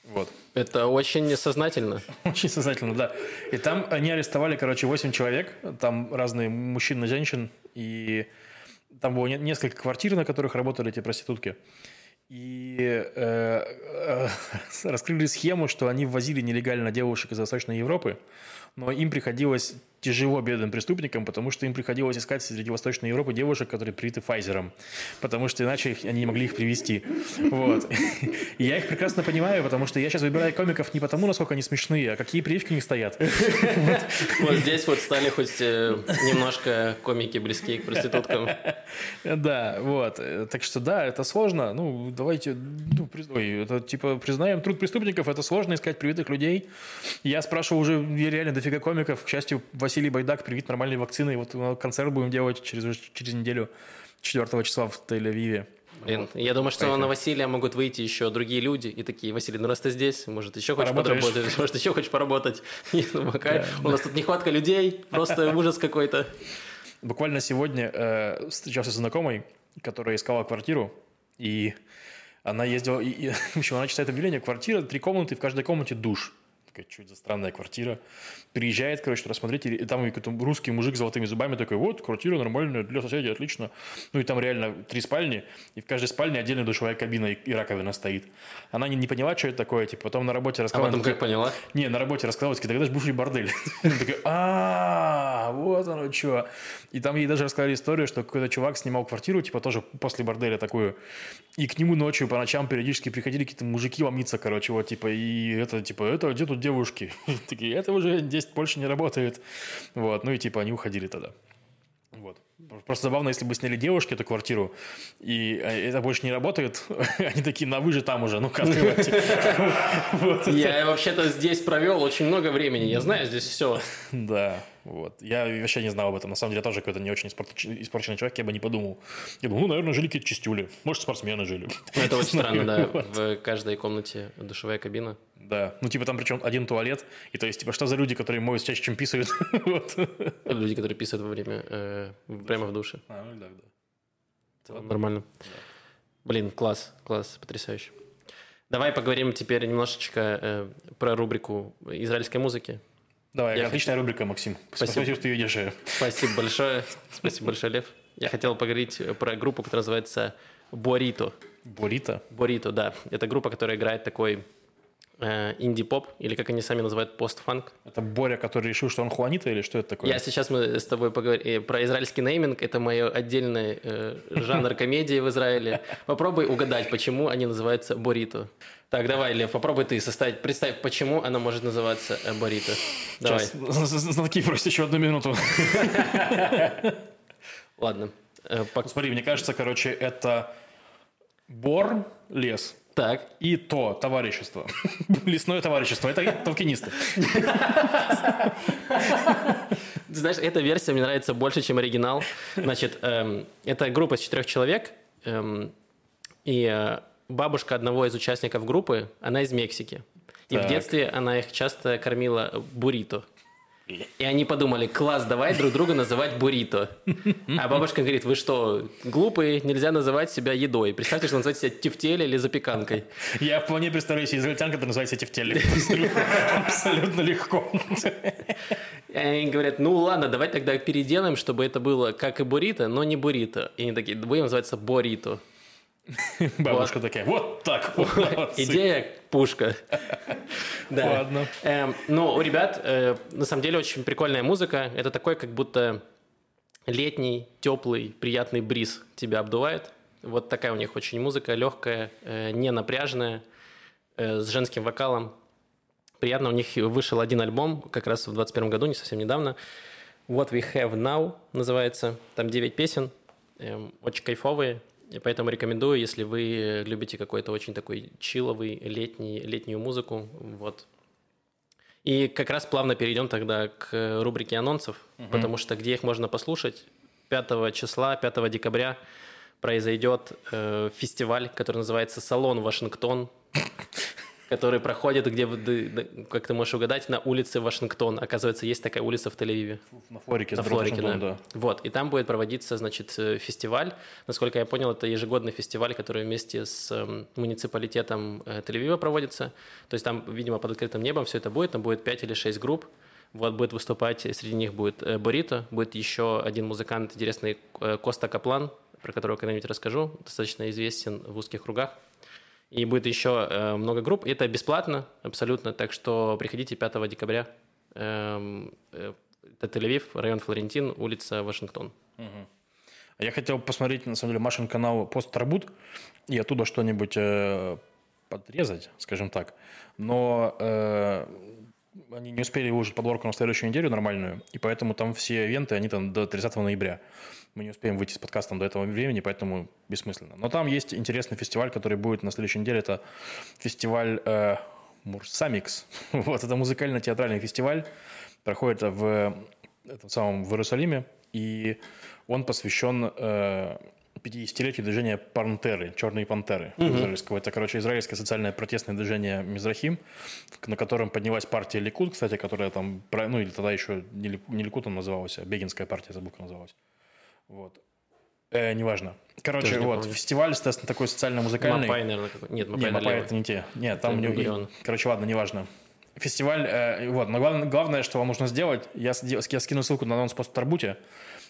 Вот. Это очень несознательно. Очень сознательно, да. И там они арестовали, короче, 8 человек. Там разные мужчин и женщин. И там было не- несколько квартир, на которых работали эти проститутки. И э, э, раскрыли схему, что они ввозили нелегально девушек из Восточной Европы, но им приходилось тяжело бедным преступникам, потому что им приходилось искать среди Восточной Европы девушек, которые привиты Файзером, потому что иначе их- они не могли их привести. Вот. И я их прекрасно понимаю, потому что я сейчас выбираю комиков не потому, насколько они смешные, а какие прививки у них стоят. Вот здесь вот стали хоть э, немножко комики близкие к проституткам. Да, вот. Так что да, это сложно. Ну, давайте, ну, приз- ой, это типа признаем труд преступников, это сложно искать привитых людей. Я спрашивал уже реально дофига комиков. К счастью, Василий Байдак привит нормальной вакциной. Вот э, концерт будем делать через, через неделю, 4 числа в Тель-Авиве. Блин, я думаю, что Поехали. на Василия могут выйти еще другие люди и такие, Василий, ну раз ты здесь, может, еще хочешь Поработаешь?» подработать, может, еще хочешь поработать. Пока У нас тут нехватка людей, просто ужас какой-то. Буквально сегодня э, встречался с знакомой, которая искала квартиру, и она ездила, и, и, в общем, она читает объявление, квартира, три комнаты, в каждой комнате душ. Такая, что это за странная квартира. Приезжает, короче, туда смотреть, и там какой-то русский мужик с золотыми зубами такой, вот, квартира нормальная, для соседей отлично. Ну и там реально три спальни, и в каждой спальне отдельная душевая кабина и, и раковина стоит. Она не, не поняла, что это такое, типа, потом на работе А рассказала. потом она как поняла? не, на работе рассказала, тогда же бывший бордель. Такая, а, вот оно что. И там ей даже рассказали историю, что какой-то чувак снимал квартиру, типа тоже после борделя такую, и к нему ночью по ночам периодически приходили какие-то мужики ломиться, короче, вот, типа, и это, типа, это, где тут девушки? Такие, это уже здесь больше не работает. Вот, ну и типа они уходили тогда. Вот. Просто забавно, если бы сняли девушки эту квартиру, и э, это больше не работает, они такие, на вы же там уже, ну-ка. Я вообще-то здесь провел очень много времени, я знаю здесь все. Да, вот. Я вообще не знал об этом. На самом деле, я тоже какой-то не очень испорч- испорченный человек, я бы не подумал. Я думал, ну, наверное, жили какие-то чистюли. Может, спортсмены жили. Ну, Это очень странно, да. Вот. В каждой комнате душевая кабина. Да. Ну, типа, там причем один туалет. И то есть, типа, что за люди, которые моют чаще, чем писают? Вот. Люди, которые писают во время, э, прямо в душе. А, ну, да, да. Нормально. Блин, класс, класс, потрясающе. Давай поговорим теперь немножечко э, про рубрику израильской музыки. Давай, Я отличная рубрика, Максим. Спасибо. Спасибо, что ты ее. Спасибо большое. Спасибо большое, Лев. Я хотел поговорить про группу, которая называется Борито. Борита. Борито, да. Это группа, которая играет такой инди-поп, или как они сами называют, постфанк. Это Боря, который решил, что он Хуанита, или что это такое? Я сейчас мы с тобой поговорим про израильский нейминг. Это мой отдельный э, жанр комедии в Израиле. Попробуй угадать, почему они называются Борито. Так, давай, Лев, попробуй ты составить. Представь, почему она может называться э, Борито. Давай. Сейчас, знатоки просят еще одну минуту. Ладно. Э, пок- Смотри, мне кажется, короче, это бор, лес. Так. И то товарищество. Лесное товарищество. Это толкинисты. Ты знаешь, эта версия мне нравится больше, чем оригинал. Значит, эм, это группа из четырех человек, эм, и э, бабушка одного из участников группы, она из Мексики. И в Так. детстве она их часто кормила буррито. И они подумали, класс, давай друг друга называть буррито. А бабушка говорит, вы что, глупые, нельзя называть себя едой. Представьте, что называть себя тефтели или запеканкой. Я вполне представляю себе израильтян, который называется тефтели. Абсолютно- Абсолютно легко. Они говорят, ну ладно, давай тогда переделаем, чтобы это было как и буррито, но не буррито. И они такие, будем называться борито. Бабушка такая, вот так вот. молодцы». Идея пушка. Да. Ладно. Эм, Но у ребят э, на самом деле очень прикольная музыка. Это такой, как будто летний, теплый, приятный бриз тебя обдувает. Вот такая у них очень музыка, легкая, э, не напряженная, э, с женским вокалом. Приятно, у них вышел один альбом, как раз в 21 году, не совсем недавно. What We Have Now называется. Там 9 песен, эм, очень кайфовые. И поэтому рекомендую, если вы любите какой-то очень такой чиловый летний, летнюю музыку. Вот. И как раз плавно перейдем тогда к рубрике анонсов, потому что где их можно послушать? 5 числа, 5 декабря произойдет э, фестиваль, который называется «Салон Вашингтон», который проходит, где, как ты можешь угадать, на улице Вашингтон. Оказывается, есть такая улица в Тель-Авиве. На Флорике. На Флорике, Дротом, да. Вот, и там будет проводиться, значит, э, фестиваль. Насколько я понял, это ежегодный фестиваль, который вместе с эм, муниципалитетом э, Тель-Авива проводится. То есть там, видимо, под открытым небом все это будет. Там будет 5 или 6 групп. Вот будет выступать, среди них будет э, Борито, будет еще один музыкант интересный, Коста Каплан, про которого когда-нибудь расскажу, достаточно известен в узких кругах. И будет еще э, много групп. Это бесплатно абсолютно, так что приходите 5 декабря. Эм, э, это Тель-Авив, район Флорентин, улица Вашингтон. А Я хотел посмотреть, на самом деле, Машин канал «Пост Тарбут» и оттуда что-нибудь э, подрезать, скажем так. Но э, они не успели выложить подборку на следующую неделю нормальную, и поэтому там все ивенты, они там до 30 ноября. Мы не успеем выйти с подкастом до этого времени, поэтому бессмысленно. Но там есть интересный фестиваль, который будет на следующей неделе. Это фестиваль э, Мурсамикс. вот, это музыкально-театральный фестиваль. Проходит в, этом самом, в Иерусалиме. И он посвящен э, 50-летию движения Пантеры, Черные пантеры израильского. Это, короче, израильское социальное протестное движение Мизрахим, на котором поднялась партия Ликуд, кстати, которая там, ну или тогда еще не, Лик- не Ликуд он назывался, а Бегинская партия, забыл, как называлась. Вот. Э, неважно. Короче, Тоже не вот, помню. фестиваль, соответственно, такой социально-музыкальный. Мапай, наверное, какой Нет, Не, Мапай, Мапай это не те. Нет, там Это. Гурион. Короче, ладно, неважно. Фестиваль, э, вот, но главное, главное, что вам нужно сделать, я, я скину ссылку на анонс пост Тарбуте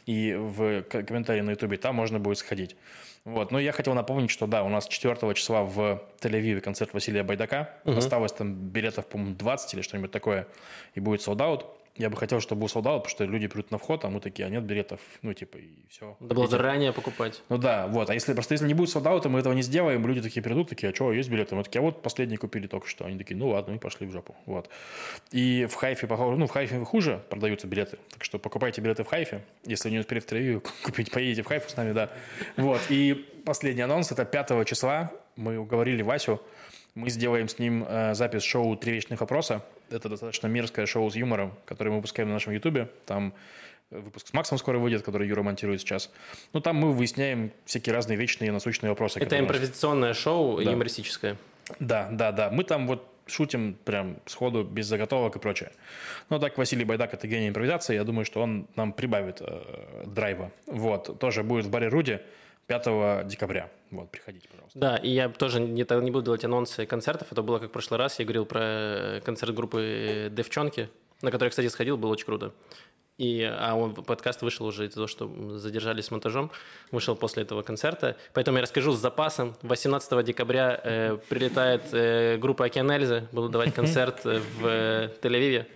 и в комментарии на ютубе, там можно будет сходить. Вот, но я хотел напомнить, что да, у нас 4 числа в Тель-Авиве концерт Василия Байдака. Осталось там билетов, по-моему, 20 или что-нибудь такое, и будет солдат. Я бы хотел, чтобы был солдат, потому что люди придут на вход, а мы такие, а нет билетов, ну, типа, и все. Надо было заранее покупать. Ну да, вот. А если просто если не будет солдата, мы этого не сделаем, люди такие придут, такие, а что, есть билеты? Мы такие, а вот последний купили только что. Они такие, ну ладно, мы пошли в жопу. Вот. И в Хайфе, похоже, ну в Хайфе хуже продаются билеты. Так что покупайте билеты в Хайфе. Если не успели в Тель-Авиве купить, поедете в Хайфу с нами, да. Вот. И последний анонс, это 5 числа. Мы уговорили Васю. Мы сделаем с ним э, запись шоу «Три вечных вопроса». Это достаточно мерзкое шоу с юмором, которое мы выпускаем на нашем ютубе. Там выпуск с Максом скоро выйдет, который Юра монтирует сейчас. Ну, там мы выясняем всякие разные вечные насущные вопросы. Это у нас- импровизационное шоу, Да. юмористическое. Да, да, да. Мы там вот шутим прям сходу, без заготовок и прочее. Но так Василий Байдак – это гений импровизации. Я думаю, что он нам прибавит э, драйва. Вот. Тоже будет в баре Руди 5 декабря. Вот, приходите, пожалуйста. Да, и я тоже не, не буду делать анонсы концертов. Это было как в прошлый раз. Я говорил про э, концерт группы Девчонки, на который, кстати, сходил, было очень круто. И, а он, подкаст вышел уже из-за того, что задержались с монтажом, вышел после этого концерта. Поэтому я расскажу с запасом. 18 декабря э, прилетает э, группа Океан Эльзы, будут давать концерт э, в э, Тель-Авиве.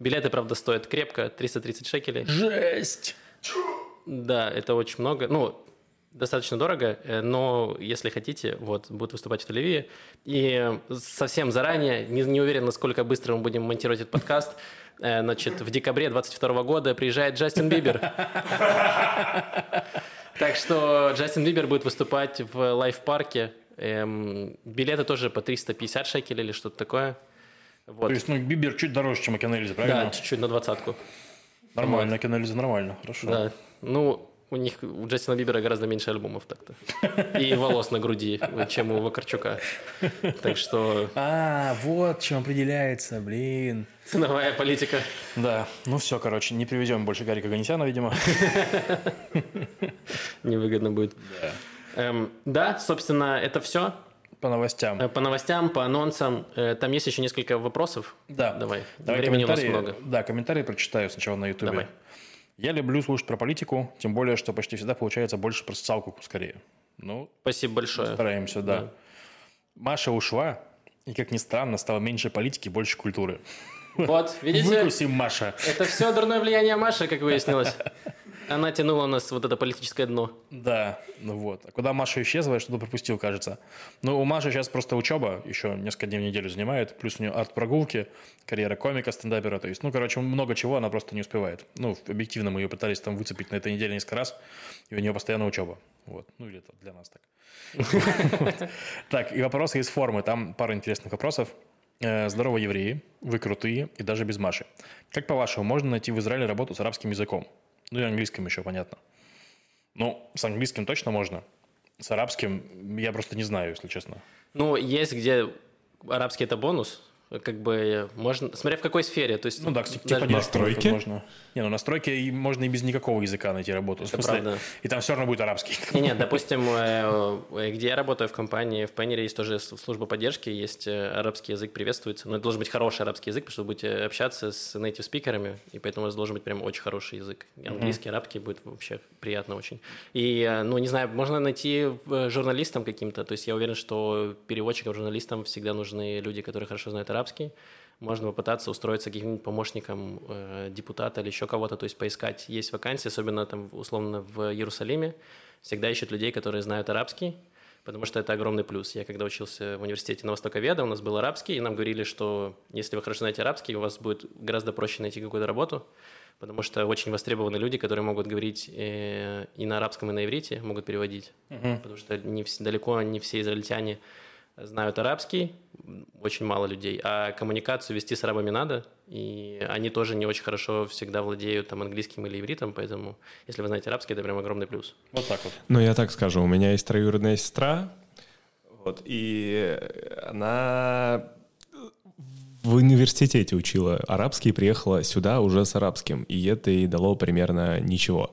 Билеты, правда, стоят крепко, 330 шекелей. Жесть! Да, это очень много. Ну, достаточно дорого, э, но если хотите, вот, будет выступать в Тель-Авиве. И совсем заранее, не, не уверен, насколько быстро мы будем монтировать этот подкаст, э, значит, в декабре 22 года приезжает Джастин Бибер. Так что Джастин Бибер будет выступать в Live Park е Эм, билеты тоже по 350 шекелей или что-то такое. Вот. То есть, ну, Бибер чуть дороже, чем Океан Эльзы, правильно? Да, чуть-чуть на двадцатку. Нормально, вот. Океанализа нормально, хорошо. Да, ну, у них, у Джастина Бибера гораздо меньше альбомов так-то. И волос на груди, чем у Вакарчука. Так что... А, вот чем определяется, блин. Ценовая политика. Да, ну все, короче, не привезем больше Гарика Ганесяна, видимо. Невыгодно будет. Да. Эм, да, собственно, это все. По новостям. Э, по новостям, по анонсам. Э, там есть еще несколько вопросов. Да. Давай. Давай Времени у нас много. Да, комментарии прочитаю сначала на YouTube. Давай. Я люблю слушать про политику, тем более, что почти всегда получается больше про социалку скорее. Ну, Спасибо большое. Стараемся, да. да. Маша ушла, и, как ни странно, стало меньше политики, больше культуры. Вот, видите? Выкусим Маша. Это все дурное влияние Маши, как выяснилось. Она тянула у нас вот это политическое дно. Да, ну вот. А куда Маша исчезла, я что-то пропустил, кажется. Ну, у Маши сейчас просто учеба, еще несколько дней в неделю занимает, плюс у нее арт-прогулки, карьера комика, стендапера, то есть, ну, короче, много чего она просто не успевает. Ну, объективно мы ее пытались там выцепить на этой неделе несколько раз, и у нее постоянно учеба. Вот, ну, или это для нас так. Так, и вопросы из формы, там пару интересных вопросов. Э, Здорово, евреи, вы крутые и даже без Маши. Как по-вашему, можно найти в Израиле работу с арабским языком? Ну и английским еще, понятно. Ну, с английским точно можно. С арабским я просто не знаю, если честно. Ну, есть где арабский это бонус, как бы можно, смотря в какой сфере, то есть ну да, типа даже настройки можно. Не, ну настройки можно и без никакого языка найти работу. Это смысле, правда. И там все равно будет арабский. Не, нет, допустим, э, э, где я работаю в компании, в Payoneer есть тоже служба поддержки, есть э, арабский язык приветствуется, но это должен быть хороший арабский язык, потому что вы будете общаться с native спикерами, и поэтому у вас должен быть прям очень хороший язык. Английский, mm-hmm. арабский будет вообще приятно очень. И, ну, не знаю, можно найти журналистам каким-то, то есть я уверен, что переводчикам, журналистам всегда нужны люди, которые хорошо знают арабский, арабский, можно попытаться устроиться каким-нибудь помощником э, депутата или еще кого-то, то есть поискать. Есть вакансии, особенно там условно в Иерусалиме, всегда ищут людей, которые знают арабский, потому что это огромный плюс. Я когда учился в университете на Востоковеда, у нас был арабский, и нам говорили, что если вы хорошо знаете арабский, у вас будет гораздо проще найти какую-то работу, потому что очень востребованы люди, которые могут говорить э, и на арабском, и на иврите, могут переводить, угу. потому что не, далеко не все израильтяне знают арабский, очень мало людей, а коммуникацию вести с арабами надо, и они тоже не очень хорошо всегда владеют там английским или ивритом, поэтому если вы знаете арабский, это прям огромный плюс. Вот так вот. Ну, я так скажу, у меня есть троюродная сестра, вот, и она в университете учила арабский, приехала сюда уже с арабским, и это ей дало примерно ничего.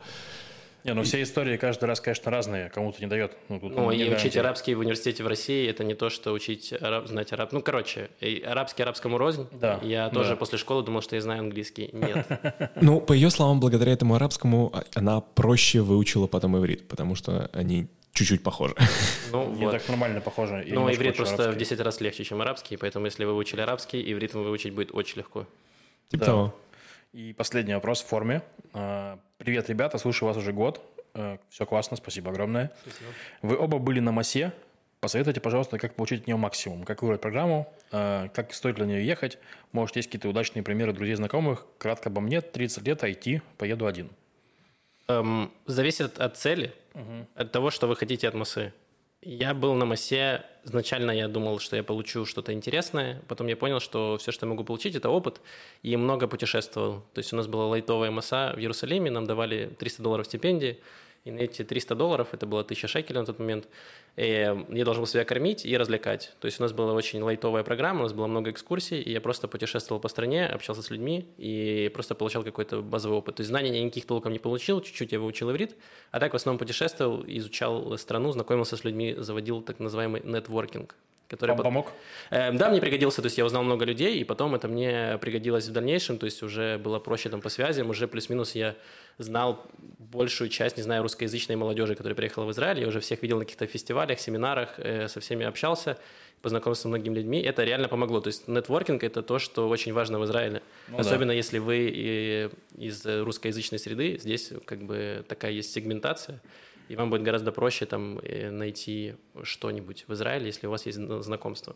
Не, ну все истории каждый раз, конечно, разные, кому-то не дает. Ну, тут ну и учить арабский в университете в России, это не то, что учить араб, знать араб. Ну, короче, арабский арабскому рознь. Да. Я да. тоже после школы думал, что я знаю английский. Нет. Ну, по ее словам, благодаря этому арабскому она проще выучила потом иврит, потому что они чуть-чуть похожи. Ну, не вот. так нормально похоже. Ну, иврит просто арабский. в 10 раз легче, чем арабский, поэтому если вы выучили арабский, иврит выучить будет очень легко. Типа да. того. И последний вопрос в форме. А, Привет, ребята, слушаю вас уже год. Э, Все классно, спасибо огромное. Спасибо. Вы оба были на МАСе. Посоветуйте, пожалуйста, как получить от нее максимум, как выбрать программу, э, как стоит для нее ехать. Может, есть какие-то удачные примеры друзей, знакомых. Кратко обо мне, 30 лет, IT, поеду один. Эм, зависит от цели, угу. от того, что вы хотите от МАСы. Я был на МАСе, изначально я думал, что я получу что-то интересное, потом я понял, что все, что я могу получить, это опыт, и много путешествовал. То есть у нас была лайтовая МАСа в Иерусалиме, нам давали 300 долларов стипендии, и на эти 300 долларов, это было 1000 шекелей на тот момент, я должен был себя кормить и развлекать. То есть у нас была очень лайтовая программа, у нас было много экскурсий, и я просто путешествовал по стране, общался с людьми и просто получал какой-то базовый опыт. То есть знаний я никаких толком не получил, чуть-чуть я выучил иврит, а так в основном путешествовал, изучал страну, знакомился с людьми, заводил так называемый нетворкинг который Вам помог? Э, да, мне пригодился, то есть я узнал много людей, и потом это мне пригодилось в дальнейшем, то есть уже было проще там по связям, уже плюс-минус я знал большую часть, не знаю, русскоязычной молодежи, которая приехала в Израиль, я уже всех видел на каких-то фестивалях, семинарах, э, со всеми общался, познакомился с многими людьми, это реально помогло, то есть нетворкинг – это то, что очень важно в Израиле, ну, особенно да. если вы из русскоязычной среды, здесь как бы такая есть сегментация, и вам будет гораздо проще там э, найти что-нибудь в Израиле, если у вас есть знакомство.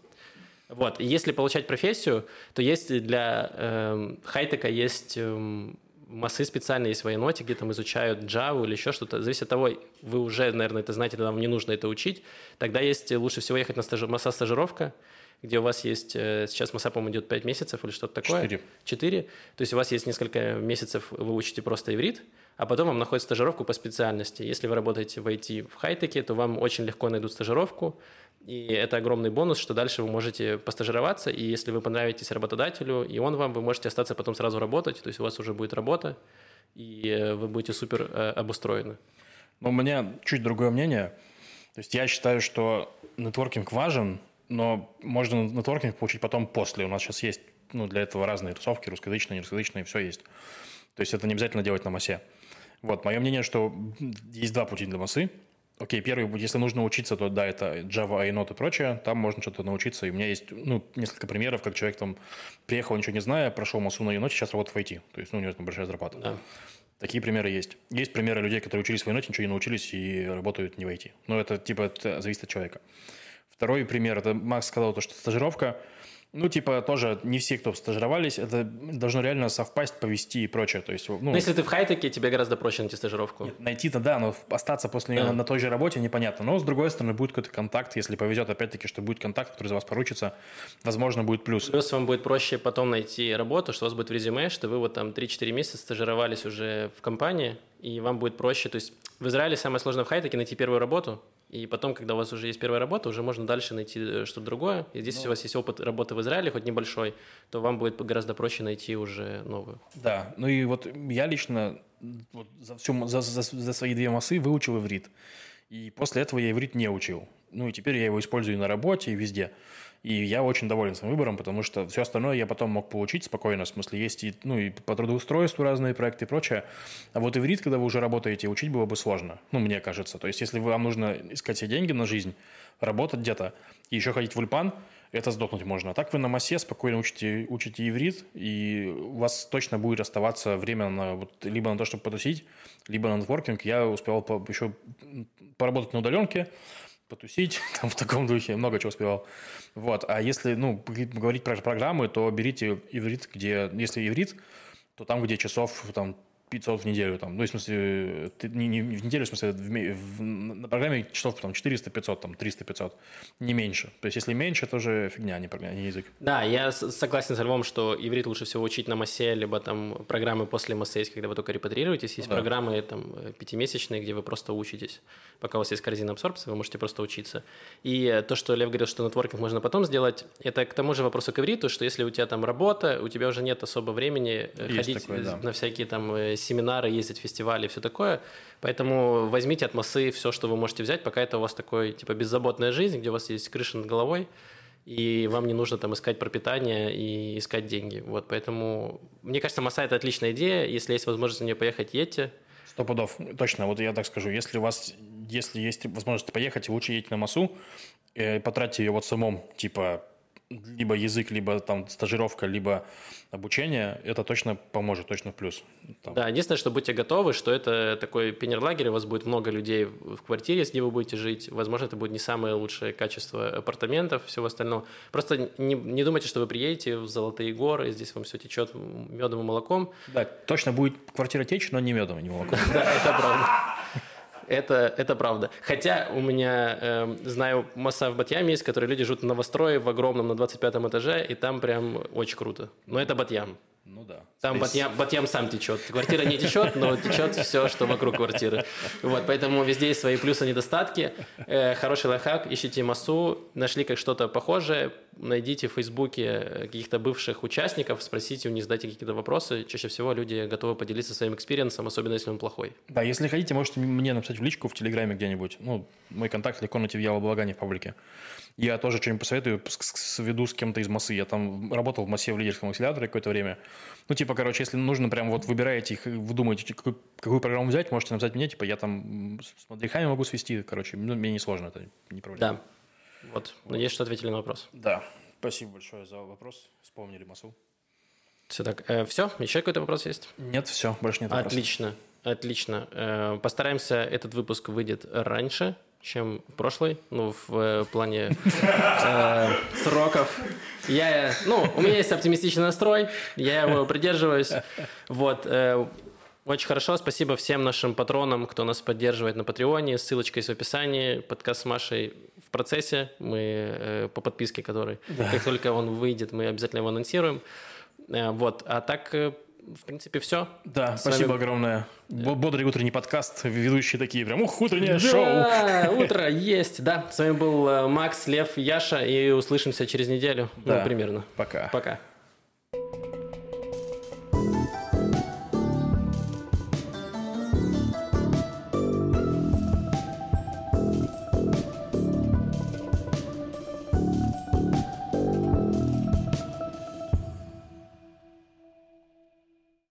Вот. И если получать профессию, то есть для э, хайтека есть э, массы специально есть в Айноте, где там изучают Java или еще что-то. Зависит от того, вы уже, наверное, это знаете, тогда вам не нужно это учить. Тогда есть лучше всего ехать на стажи... масса стажировка, где у вас есть, э, сейчас масса, по-моему, идет 5 месяцев или что-то такое. 4. 4. То есть у вас есть несколько месяцев, вы учите просто иврит, а потом вам находят стажировку по специальности. Если вы работаете в IT в хай-теке, то вам очень легко найдут стажировку, и это огромный бонус, что дальше вы можете постажироваться, и если вы понравитесь работодателю, и он вам, вы можете остаться потом сразу работать, то есть у вас уже будет работа, и э, вы будете супер э, обустроены. Но у меня чуть другое мнение. То есть я считаю, что нетворкинг важен, но можно нетворкинг получить потом после. У нас сейчас есть ну, для этого разные тусовки, русскоязычные, нерусскоязычные, все есть. То есть это не обязательно делать на массе. Вот, мое мнение, что есть два пути для массы. Окей, первый, если нужно учиться, то да, это Java, iNote и прочее, там можно что-то научиться. И у меня есть ну, несколько примеров, как человек там приехал, ничего не зная, прошел массу на iNote, сейчас работает в IT. То есть ну, у него там большая зарплата. Да. Такие примеры есть. Есть примеры людей, которые учились в iNote, ничего не научились и работают не в IT. Но это типа это зависит от человека. Второй пример, это Макс сказал, то, что стажировка – ну, типа, тоже не все, кто стажировались, это должно реально совпасть, повести и прочее. То есть, ну, ну если ты в хай-теке, тебе гораздо проще найти стажировку. Найти-то да, но остаться после нее да. на, на той же работе непонятно. Но, с другой стороны, будет какой-то контакт, если повезет, опять-таки, что будет контакт, который за вас поручится, возможно, будет плюс. Плюс вам будет проще потом найти работу, что у вас будет в резюме, что вы вот там 3-4 месяца стажировались уже в компании, и вам будет проще. То есть в Израиле самое сложное в хай-теке найти первую работу, и потом, когда у вас уже есть первая работа, уже можно дальше найти э, что-то другое. И здесь, ну, если у вас есть опыт работы в Израиле, хоть небольшой, то вам будет гораздо проще найти уже новую. Да, ну и вот я лично вот за, всю, за, за, за свои две массы выучил иврит. И после этого я иврит не учил. Ну и теперь я его использую и на работе, и везде. И я очень доволен своим выбором, потому что все остальное я потом мог получить спокойно. В смысле, есть и, ну, и по трудоустройству разные проекты и прочее. А вот иврит, когда вы уже работаете, учить было бы сложно. Ну, мне кажется. То есть, если вам нужно искать себе деньги на жизнь, работать где-то, и еще ходить в ульпан, это сдохнуть можно. А так вы на массе спокойно учите, учите иврит, и у вас точно будет оставаться время на, вот, либо на то, чтобы потусить, либо на нетворкинг. Я успел по, еще поработать на удаленке, потусить, там в таком духе, много чего успевал. Вот, а если, ну, говорить про программы, то берите иврит, где, если иврит, то там, где часов, там, 500 в неделю, там, ну, в смысле, ты, не, не в неделю, в смысле, в, в, на программе часов там 400-500, там, 300-500, не меньше. То есть, если меньше, это уже фигня, а не, программа, не язык. Да, я согласен с Львом, что иврит лучше всего учить на массе, либо там программы после массе есть, когда вы только репатрируетесь, есть да. программы там пятимесячные, где вы просто учитесь. Пока у вас есть корзина абсорбции, вы можете просто учиться. И то, что Лев говорил, что нетворкинг можно потом сделать, это к тому же вопросу к ивриту, что если у тебя там работа, у тебя уже нет особо времени э, есть ходить такое, да. на всякие там э, семинары, ездить фестивали и все такое. Поэтому возьмите от массы все, что вы можете взять, пока это у вас такой, типа, беззаботная жизнь, где у вас есть крыша над головой, и вам не нужно там искать пропитание и искать деньги. Вот, поэтому, мне кажется, масса – это отличная идея. Если есть возможность на нее поехать, едьте. Сто пудов, точно. Вот я так скажу, если у вас, если есть возможность поехать, лучше едьте на массу, э, потратьте ее вот самом, типа либо язык, либо там стажировка, либо обучение, это точно поможет, точно в плюс. Там. Да, единственное, что будьте готовы, что это такой пионерлагерь, у вас будет много людей в квартире, где вы будете жить, возможно, это будет не самое лучшее качество апартаментов, всего остального. Просто не, не думайте, что вы приедете в Золотые горы, и здесь вам все течет медом и молоком. Да, точно будет квартира течь, но не медом и не молоком. Да, это правда. Это, это правда. Хотя у меня, э, знаю, масса в Батьяме есть, которые люди живут в новострое в огромном на 25 этаже, и там прям очень круто. Но это Батьям. Ну да. Там Здесь... Бат-Ям, Бат-Ям сам течет. Квартира не течет, но течет все, что вокруг квартиры. Вот, поэтому везде есть свои плюсы и недостатки. Э, хороший лайфхак, ищите массу, нашли как что-то похожее, найдите в Фейсбуке каких-то бывших участников, спросите у них, задайте какие-то вопросы. Чаще всего люди готовы поделиться своим experience ом, особенно если он плохой. Да, если хотите, можете мне написать в личку в Телеграме где-нибудь. Ну, мой контакт легко найти в Я в Балагане в паблике. Я тоже что-нибудь посоветую, сведу с кем-то из массы. Я там работал в массе в лидерском акселераторе какое-то время. Ну, типа, короче, если нужно прям вот выбираете, вы думаете, какую, какую программу взять, можете написать мне, типа, я там с мадрихами могу свести, короче, ну, мне не сложно, это не проблема. Да. Вот. вот. Надеюсь, что ответили на вопрос. Да. Спасибо большое за вопрос. Вспомнили массу. Все так. Э, все? Еще какой-то вопрос есть? Нет, все. Больше нет вопросов. Отлично. Отлично. Э, постараемся, этот выпуск выйдет раньше, чем прошлый, ну, в э, плане э, сроков. Я, ну, у меня есть оптимистичный настрой, я его придерживаюсь. Вот, э, очень хорошо, спасибо всем нашим патронам, кто нас поддерживает на Патреоне. Ссылочка есть в описании. Подкаст с Машей в процессе. Мы э, по подписке, который, как только он выйдет, мы обязательно его анонсируем. Э, вот, а так, э, в принципе, все. Да, спасибо огромное. Бо- Бодрый утренний подкаст, ведущие такие прям, ух, утреннее шоу. Да, утро есть, да. С вами был э, Макс, Лев, Яша, и услышимся через неделю, Да. ну, примерно. Пока. Пока.